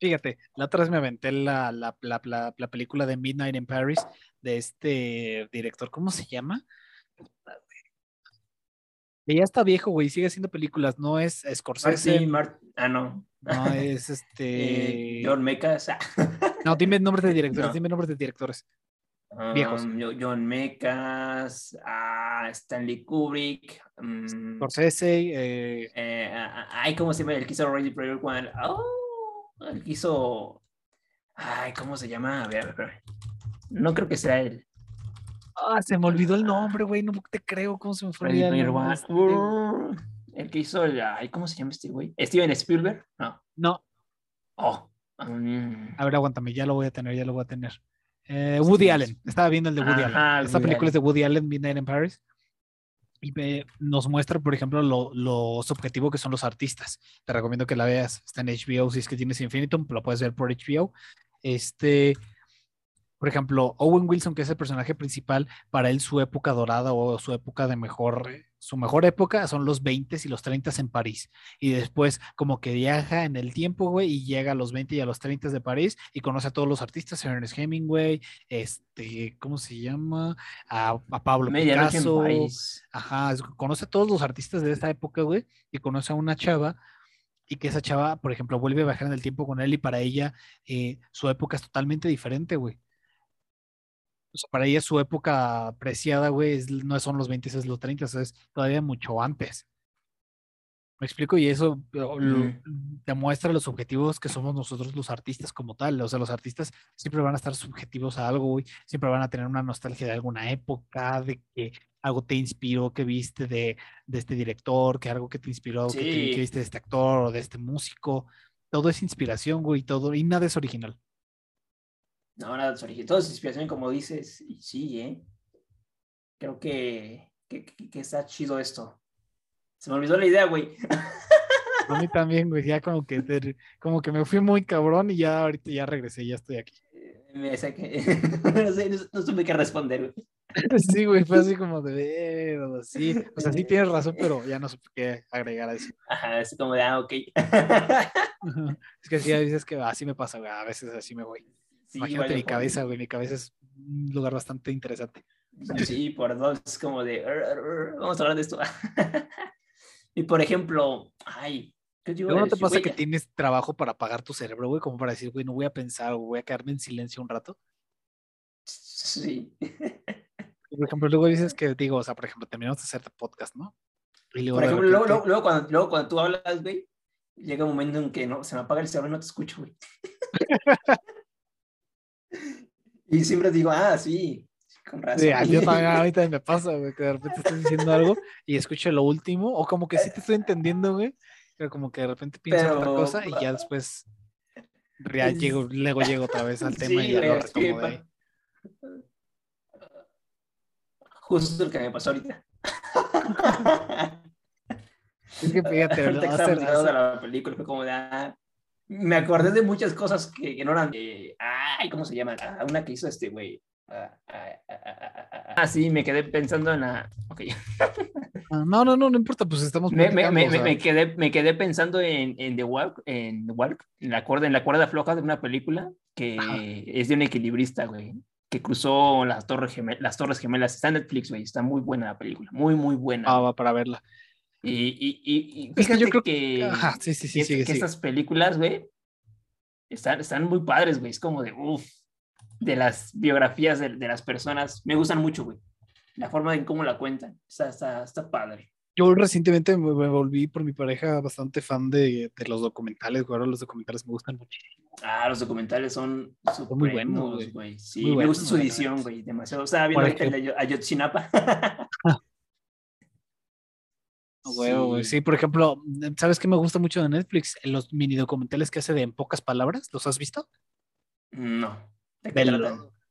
Fíjate, la otra vez me aventé la, la, la, la- la película de Midnight in Paris de este director, ¿cómo se llama? Que ya está viejo, güey, sigue haciendo películas, no es Scorsese, Mart- ah, no. no es <laughs> Eh, este... John Mecas. ah. No, dime nombres de directores, <laughs> No. dime nombres de directores. Viejos. Um, Jo- John Mecas, ah, Stanley Kubrick. mm, Scorsese, eh, eh, ah, ah, ay, ¿cómo se llama? El que hizo Ready Player One. Oh, el que hizo. Ay, ¿cómo se llama? A ver, a ver. No creo que sea él. Ah, se me olvidó el nombre, güey, no te creo, ¿cómo se me fue? Ready el Player One. este? Uh, el que hizo. el- Ay, ¿cómo se llama este güey? Steven Spielberg. No. No, Oh. mm, a ver, aguántame, ya lo voy a tener, ya lo voy a tener. Eh, Woody Sí, Allen, estaba viendo el de Woody Ajá, Allen. Esta Woody película es de Woody Allen, Midnight in Paris. Y ve- nos muestra, por ejemplo, lo, lo subjetivo que son los artistas. Te recomiendo que la veas. Está en HBO, si es que tienes Infinitum, lo puedes ver por HBO. Este, por ejemplo, Owen Wilson, que es el personaje principal, para él su época dorada o su época de mejor, su mejor época son los 20 y los 30 en París. Y después como que viaja en el tiempo, güey, y llega a los 20 y a los 30 de París y conoce a todos los artistas, Ernest Hemingway, este, ¿cómo se llama? A, a Pablo Medianoche en Picasso. París. Ajá, conoce a todos los artistas de esta época, güey, y conoce a una chava y que esa chava, por ejemplo, vuelve a viajar en el tiempo con él y para ella eh, su época es totalmente diferente, güey. O sea, para ella su época preciada, güey, es- no son los 20, es los 30, o sea, es todavía mucho antes. ¿Me explico? Y eso lo- Ujú. demuestra los objetivos que somos nosotros los artistas como tal. O sea, los artistas siempre van a estar subjetivos a algo, güey. Siempre van a tener una nostalgia de alguna época, de que algo te inspiró que viste de, de este director, que algo que te inspiró que, te- que viste de este actor o de este músico. Todo es inspiración, güey, todo, y nada es original. No, nada. Todo es inspiración, como dices. Y sí, ¿eh? Creo que, que, que- está chido esto. Se me olvidó la idea, güey. A mí también, güey, ya como que, te- como que me fui muy cabrón y ya ahorita ya regresé, ya estoy aquí. Me saqué. <laughs> no, sé, no, no supe qué responder, güey. <laughs> Sí, güey, fue así como de, sí, o sea, sí tienes razón, pero ya no supe qué agregar a eso. Ajá, es como de, ah, ok. <laughs> Es que sí, a veces que así me pasa, güey, a veces así me voy. Sí, Imagínate mi cabeza, güey, mi cabeza es un lugar bastante interesante. Sí, <laughs> por dos, es como de, "Ar, ar, ar, vamos a hablar de esto. <laughs> y por ejemplo, ay, ¿qué no te pasa güey? que tienes trabajo para apagar tu cerebro, güey, como para decir, güey, no voy a pensar o voy a quedarme en silencio un rato. Sí. Por ejemplo, luego dices que, digo, o sea, por ejemplo, terminamos de hacer podcast, ¿no? Y luego Por ejemplo, luego, repente- luego, luego cuando, luego cuando tú hablas, güey, llega un momento en que no, se me apaga el cerebro y no te escucho, güey. <laughs> y siempre digo, ah, sí, con razón. Sí, a- yo también <laughs> ahorita me pasa, güey, que de repente estás diciendo algo y escucho lo último, o como que sí te estoy entendiendo, güey, pero como que de repente pienso en otra Pero- cosa y ya después ya Es- llego, <laughs> luego llego otra vez al tema y Sí, ya güey, lo retomo de ahí. Justo el que me pasó ahorita. Es que fíjate, <laughs> Hace- hablando de la película, fue como de, ah, me acordé de muchas cosas que, que no eran de, ay, ¿cómo se llama? Ah, una que hizo este güey. Ah, ah, ah, ah, ah, ah, ah, sí, me quedé pensando en la, ok. Ah, No, no, no, no importa, pues estamos Me, me, me, me- quedé, me quedé pensando en, en The Walk, en The Walk, en la cuerda, en la cuerda floja de una película que es de un equilibrista, güey, que cruzó las torres, las torres gemelas. Está en Netflix, güey, está muy buena la película, muy, muy buena. ah, va para verla. Y, y, y, y Es que yo fíjate creo que, Ajá, sí, sí, sí, que, sigue, que sigue. estas películas, güey, están, están muy padres, güey. Es como de, uff, de las biografías de, de las personas. Me gustan mucho, güey. La forma en cómo la cuentan. Está, está, está padre. Yo recientemente me, me volví por mi pareja bastante fan de, de los documentales, güey, ahora los documentales me gustan muchísimo. Ah, los documentales son muy buenos, güey. Sí, Muy me buenos, gusta su edición, güey. Demasiado. Estaba viendo ahorita el de <laughs> Sí. sí, por ejemplo, ¿sabes qué me gusta mucho de Netflix? Los mini documentales que hace de en pocas palabras, ¿los has visto? No.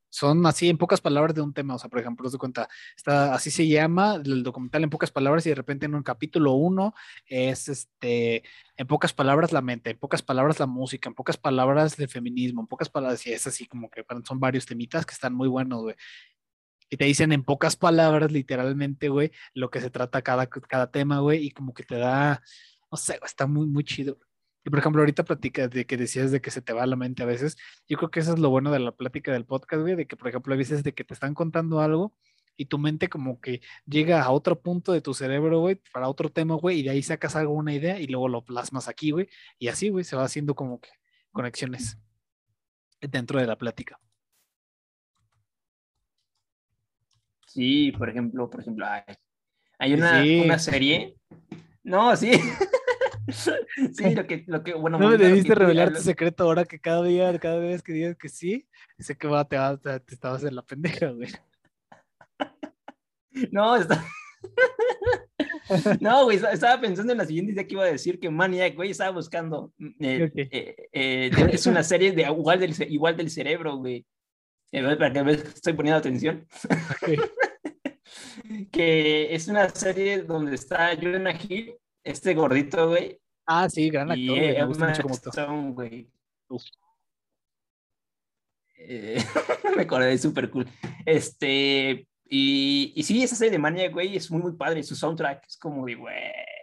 son así en pocas palabras de un tema, o sea, por ejemplo, de cuenta, está, así se llama el documental en pocas palabras y de repente en un capítulo uno es este, en pocas palabras la mente, en pocas palabras la música, en pocas palabras el feminismo, en pocas palabras, y es así como que son varios temitas que están muy buenos, güey y te dicen en pocas palabras, literalmente, güey, lo que se trata cada, cada tema, güey, y como que te da, no sé, está muy, muy chido. Y por ejemplo, ahorita platicas de que decías de que se te va la mente a veces. Yo creo que eso es lo bueno de la plática del podcast, güey, de que, por ejemplo, a veces de que te están contando algo y tu mente como que llega a otro punto de tu cerebro, güey, para otro tema, güey, y de ahí sacas algo, una idea y luego lo plasmas aquí, güey, y así, güey, se va haciendo como que conexiones dentro de la plática. Sí, por ejemplo, por ejemplo, hay, una, una serie. No, sí. <laughs> sí, lo que, lo que, bueno. <laughs> No me debiste revelar tu secreto ahora que cada día, cada vez que digas que sí, sé que va, te, va, te, estabas en la pendeja, güey. <laughs> No, está... no, güey, estaba pensando en la siguiente idea que iba a decir que Maniac, güey, estaba buscando. Mm, eh, eh, eh, es una serie de igual del, igual del cerebro, güey. Para que veas que estoy poniendo atención. <laughs> que es una serie donde está Jonah Hill, este gordito, güey. Ah, sí, gran actor. Y me gusta mucho como Stone, güey. Eh, <laughs> me acordé, súper cool. Este, y, y sí, esa serie de Mania, güey, es muy, muy padre. Su soundtrack es como de, güey,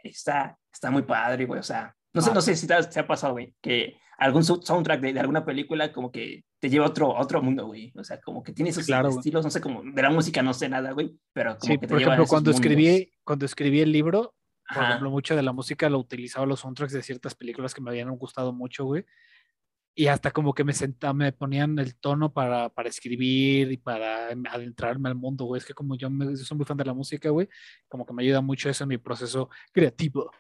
está, está muy padre, güey. O sea, no sé, no sé si te ha, pasado, güey, que algún soundtrack de, de, alguna película como que te lleva a otro, otro mundo, güey. O sea, como que tiene esos estilos, no sé, como de la música no sé nada, güey, pero como que te por ejemplo, cuando escribí, cuando escribí el libro, por ejemplo, mucho de la música lo utilizaba los soundtracks de ciertas películas que me habían gustado mucho, güey. Y hasta como que me sentaba, me ponían el tono para, para escribir y para adentrarme al mundo, güey. Es que como yo, me, yo soy muy fan de la música, güey, como que me ayuda mucho eso en mi proceso creativo.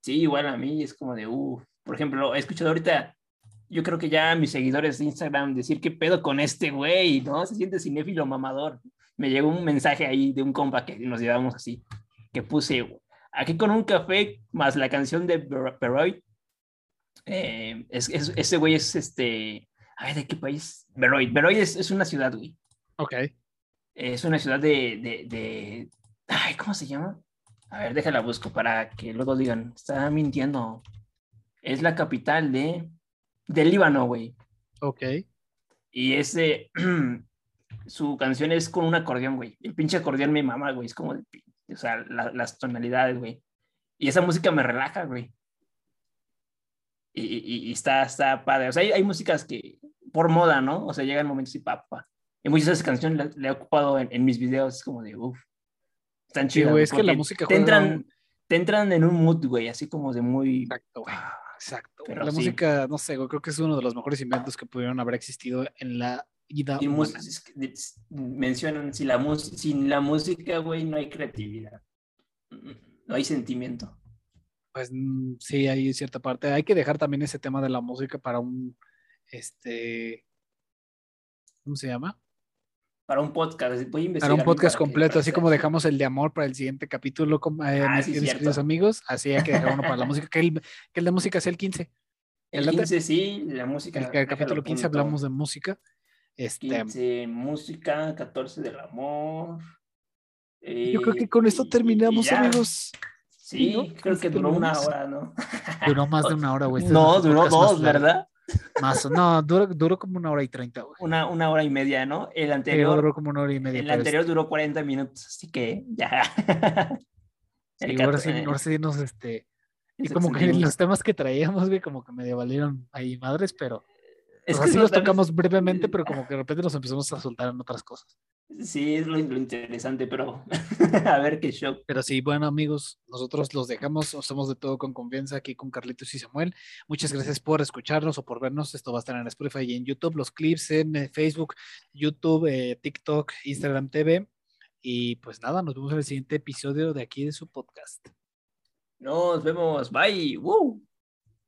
Sí, igual a mí es como de, uff, por ejemplo, he escuchado ahorita, yo creo que ya mis seguidores de Instagram decir qué pedo con este güey, ¿no? Se siente cinéfilo mamador. Me llegó un mensaje ahí de un compa que nos llevamos así, que puse, aquí con un café más la canción de Beroy. Eh, es, ese güey es este, ay, ¿de qué país? Beroy. Beroy es, es una ciudad, güey. Ok. Es una ciudad de, de, de, ay, ¿cómo se llama? A ver, déjala busco para que luego digan, está mintiendo. Es la capital de, del Líbano, güey. Ok. Y ese, <clears throat> su canción es con un acordeón, güey. El pinche acordeón me mama, güey. Es como, o sea, las tonalidades, güey. Y esa música me relaja, güey. Y, y, está, está padre. O sea, hay, hay, músicas que, por moda, ¿no? O sea, llegan momentos y papá. Y muchas de esas canciones le, he ocupado en, en, mis videos. Es como de, uff, están chidas. es que la música te entran, te entran en un mood, güey, así como de muy. Exacto, güey. Ah, exacto. Pero la música, no sé, creo que es uno de los mejores inventos que pudieron haber existido en la vida. Y mencionan, si la sin la música, güey, no hay creatividad. No hay sentimiento. Pues mm, sí, hay cierta parte. Hay que dejar también ese tema de la música para un, este, ¿cómo se llama? Para un podcast. Voy a investigar para un podcast completo, así como dejamos el de amor para el siguiente capítulo, eh, ah, mis queridos amigos. Así hay que dejar uno para la <laughs> música, que el, que el de música sea el 15. El, 15, sí, la música. El, capítulo 15 hablamos de música. Este, 15, música, 14 del amor. Yo creo que con esto terminamos, amigos. Sí, creo que duró una hora, ¿no? Duró más de una hora, güey. <laughs> Este no, duró dos, ¿verdad? Más, no, duró, como una hora y treinta, güey. Una, una hora y media, ¿no? El anterior. duró como una hora y media. El anterior duró 40 minutos, así que ya. Sí, ahora sí, ahora sí nos, este. Y como que los temas que traíamos, güey, como que medio valieron ahí madres, pero. Es que sí los tocamos brevemente, pero como que de repente nos empezamos a soltar en otras cosas. Sí, es lo, interesante, pero <laughs> a ver qué show. Pero sí, bueno, amigos, nosotros los dejamos, hacemos de todo con confianza aquí con Carlitos y Samuel. Muchas gracias por escucharnos o por vernos. Esto va a estar en Spotify y en YouTube, los clips en eh, Facebook, YouTube, eh, TikTok, Instagram TV. Y pues nada, nos vemos en el siguiente episodio de aquí de su podcast. Nos vemos, bye. Woo.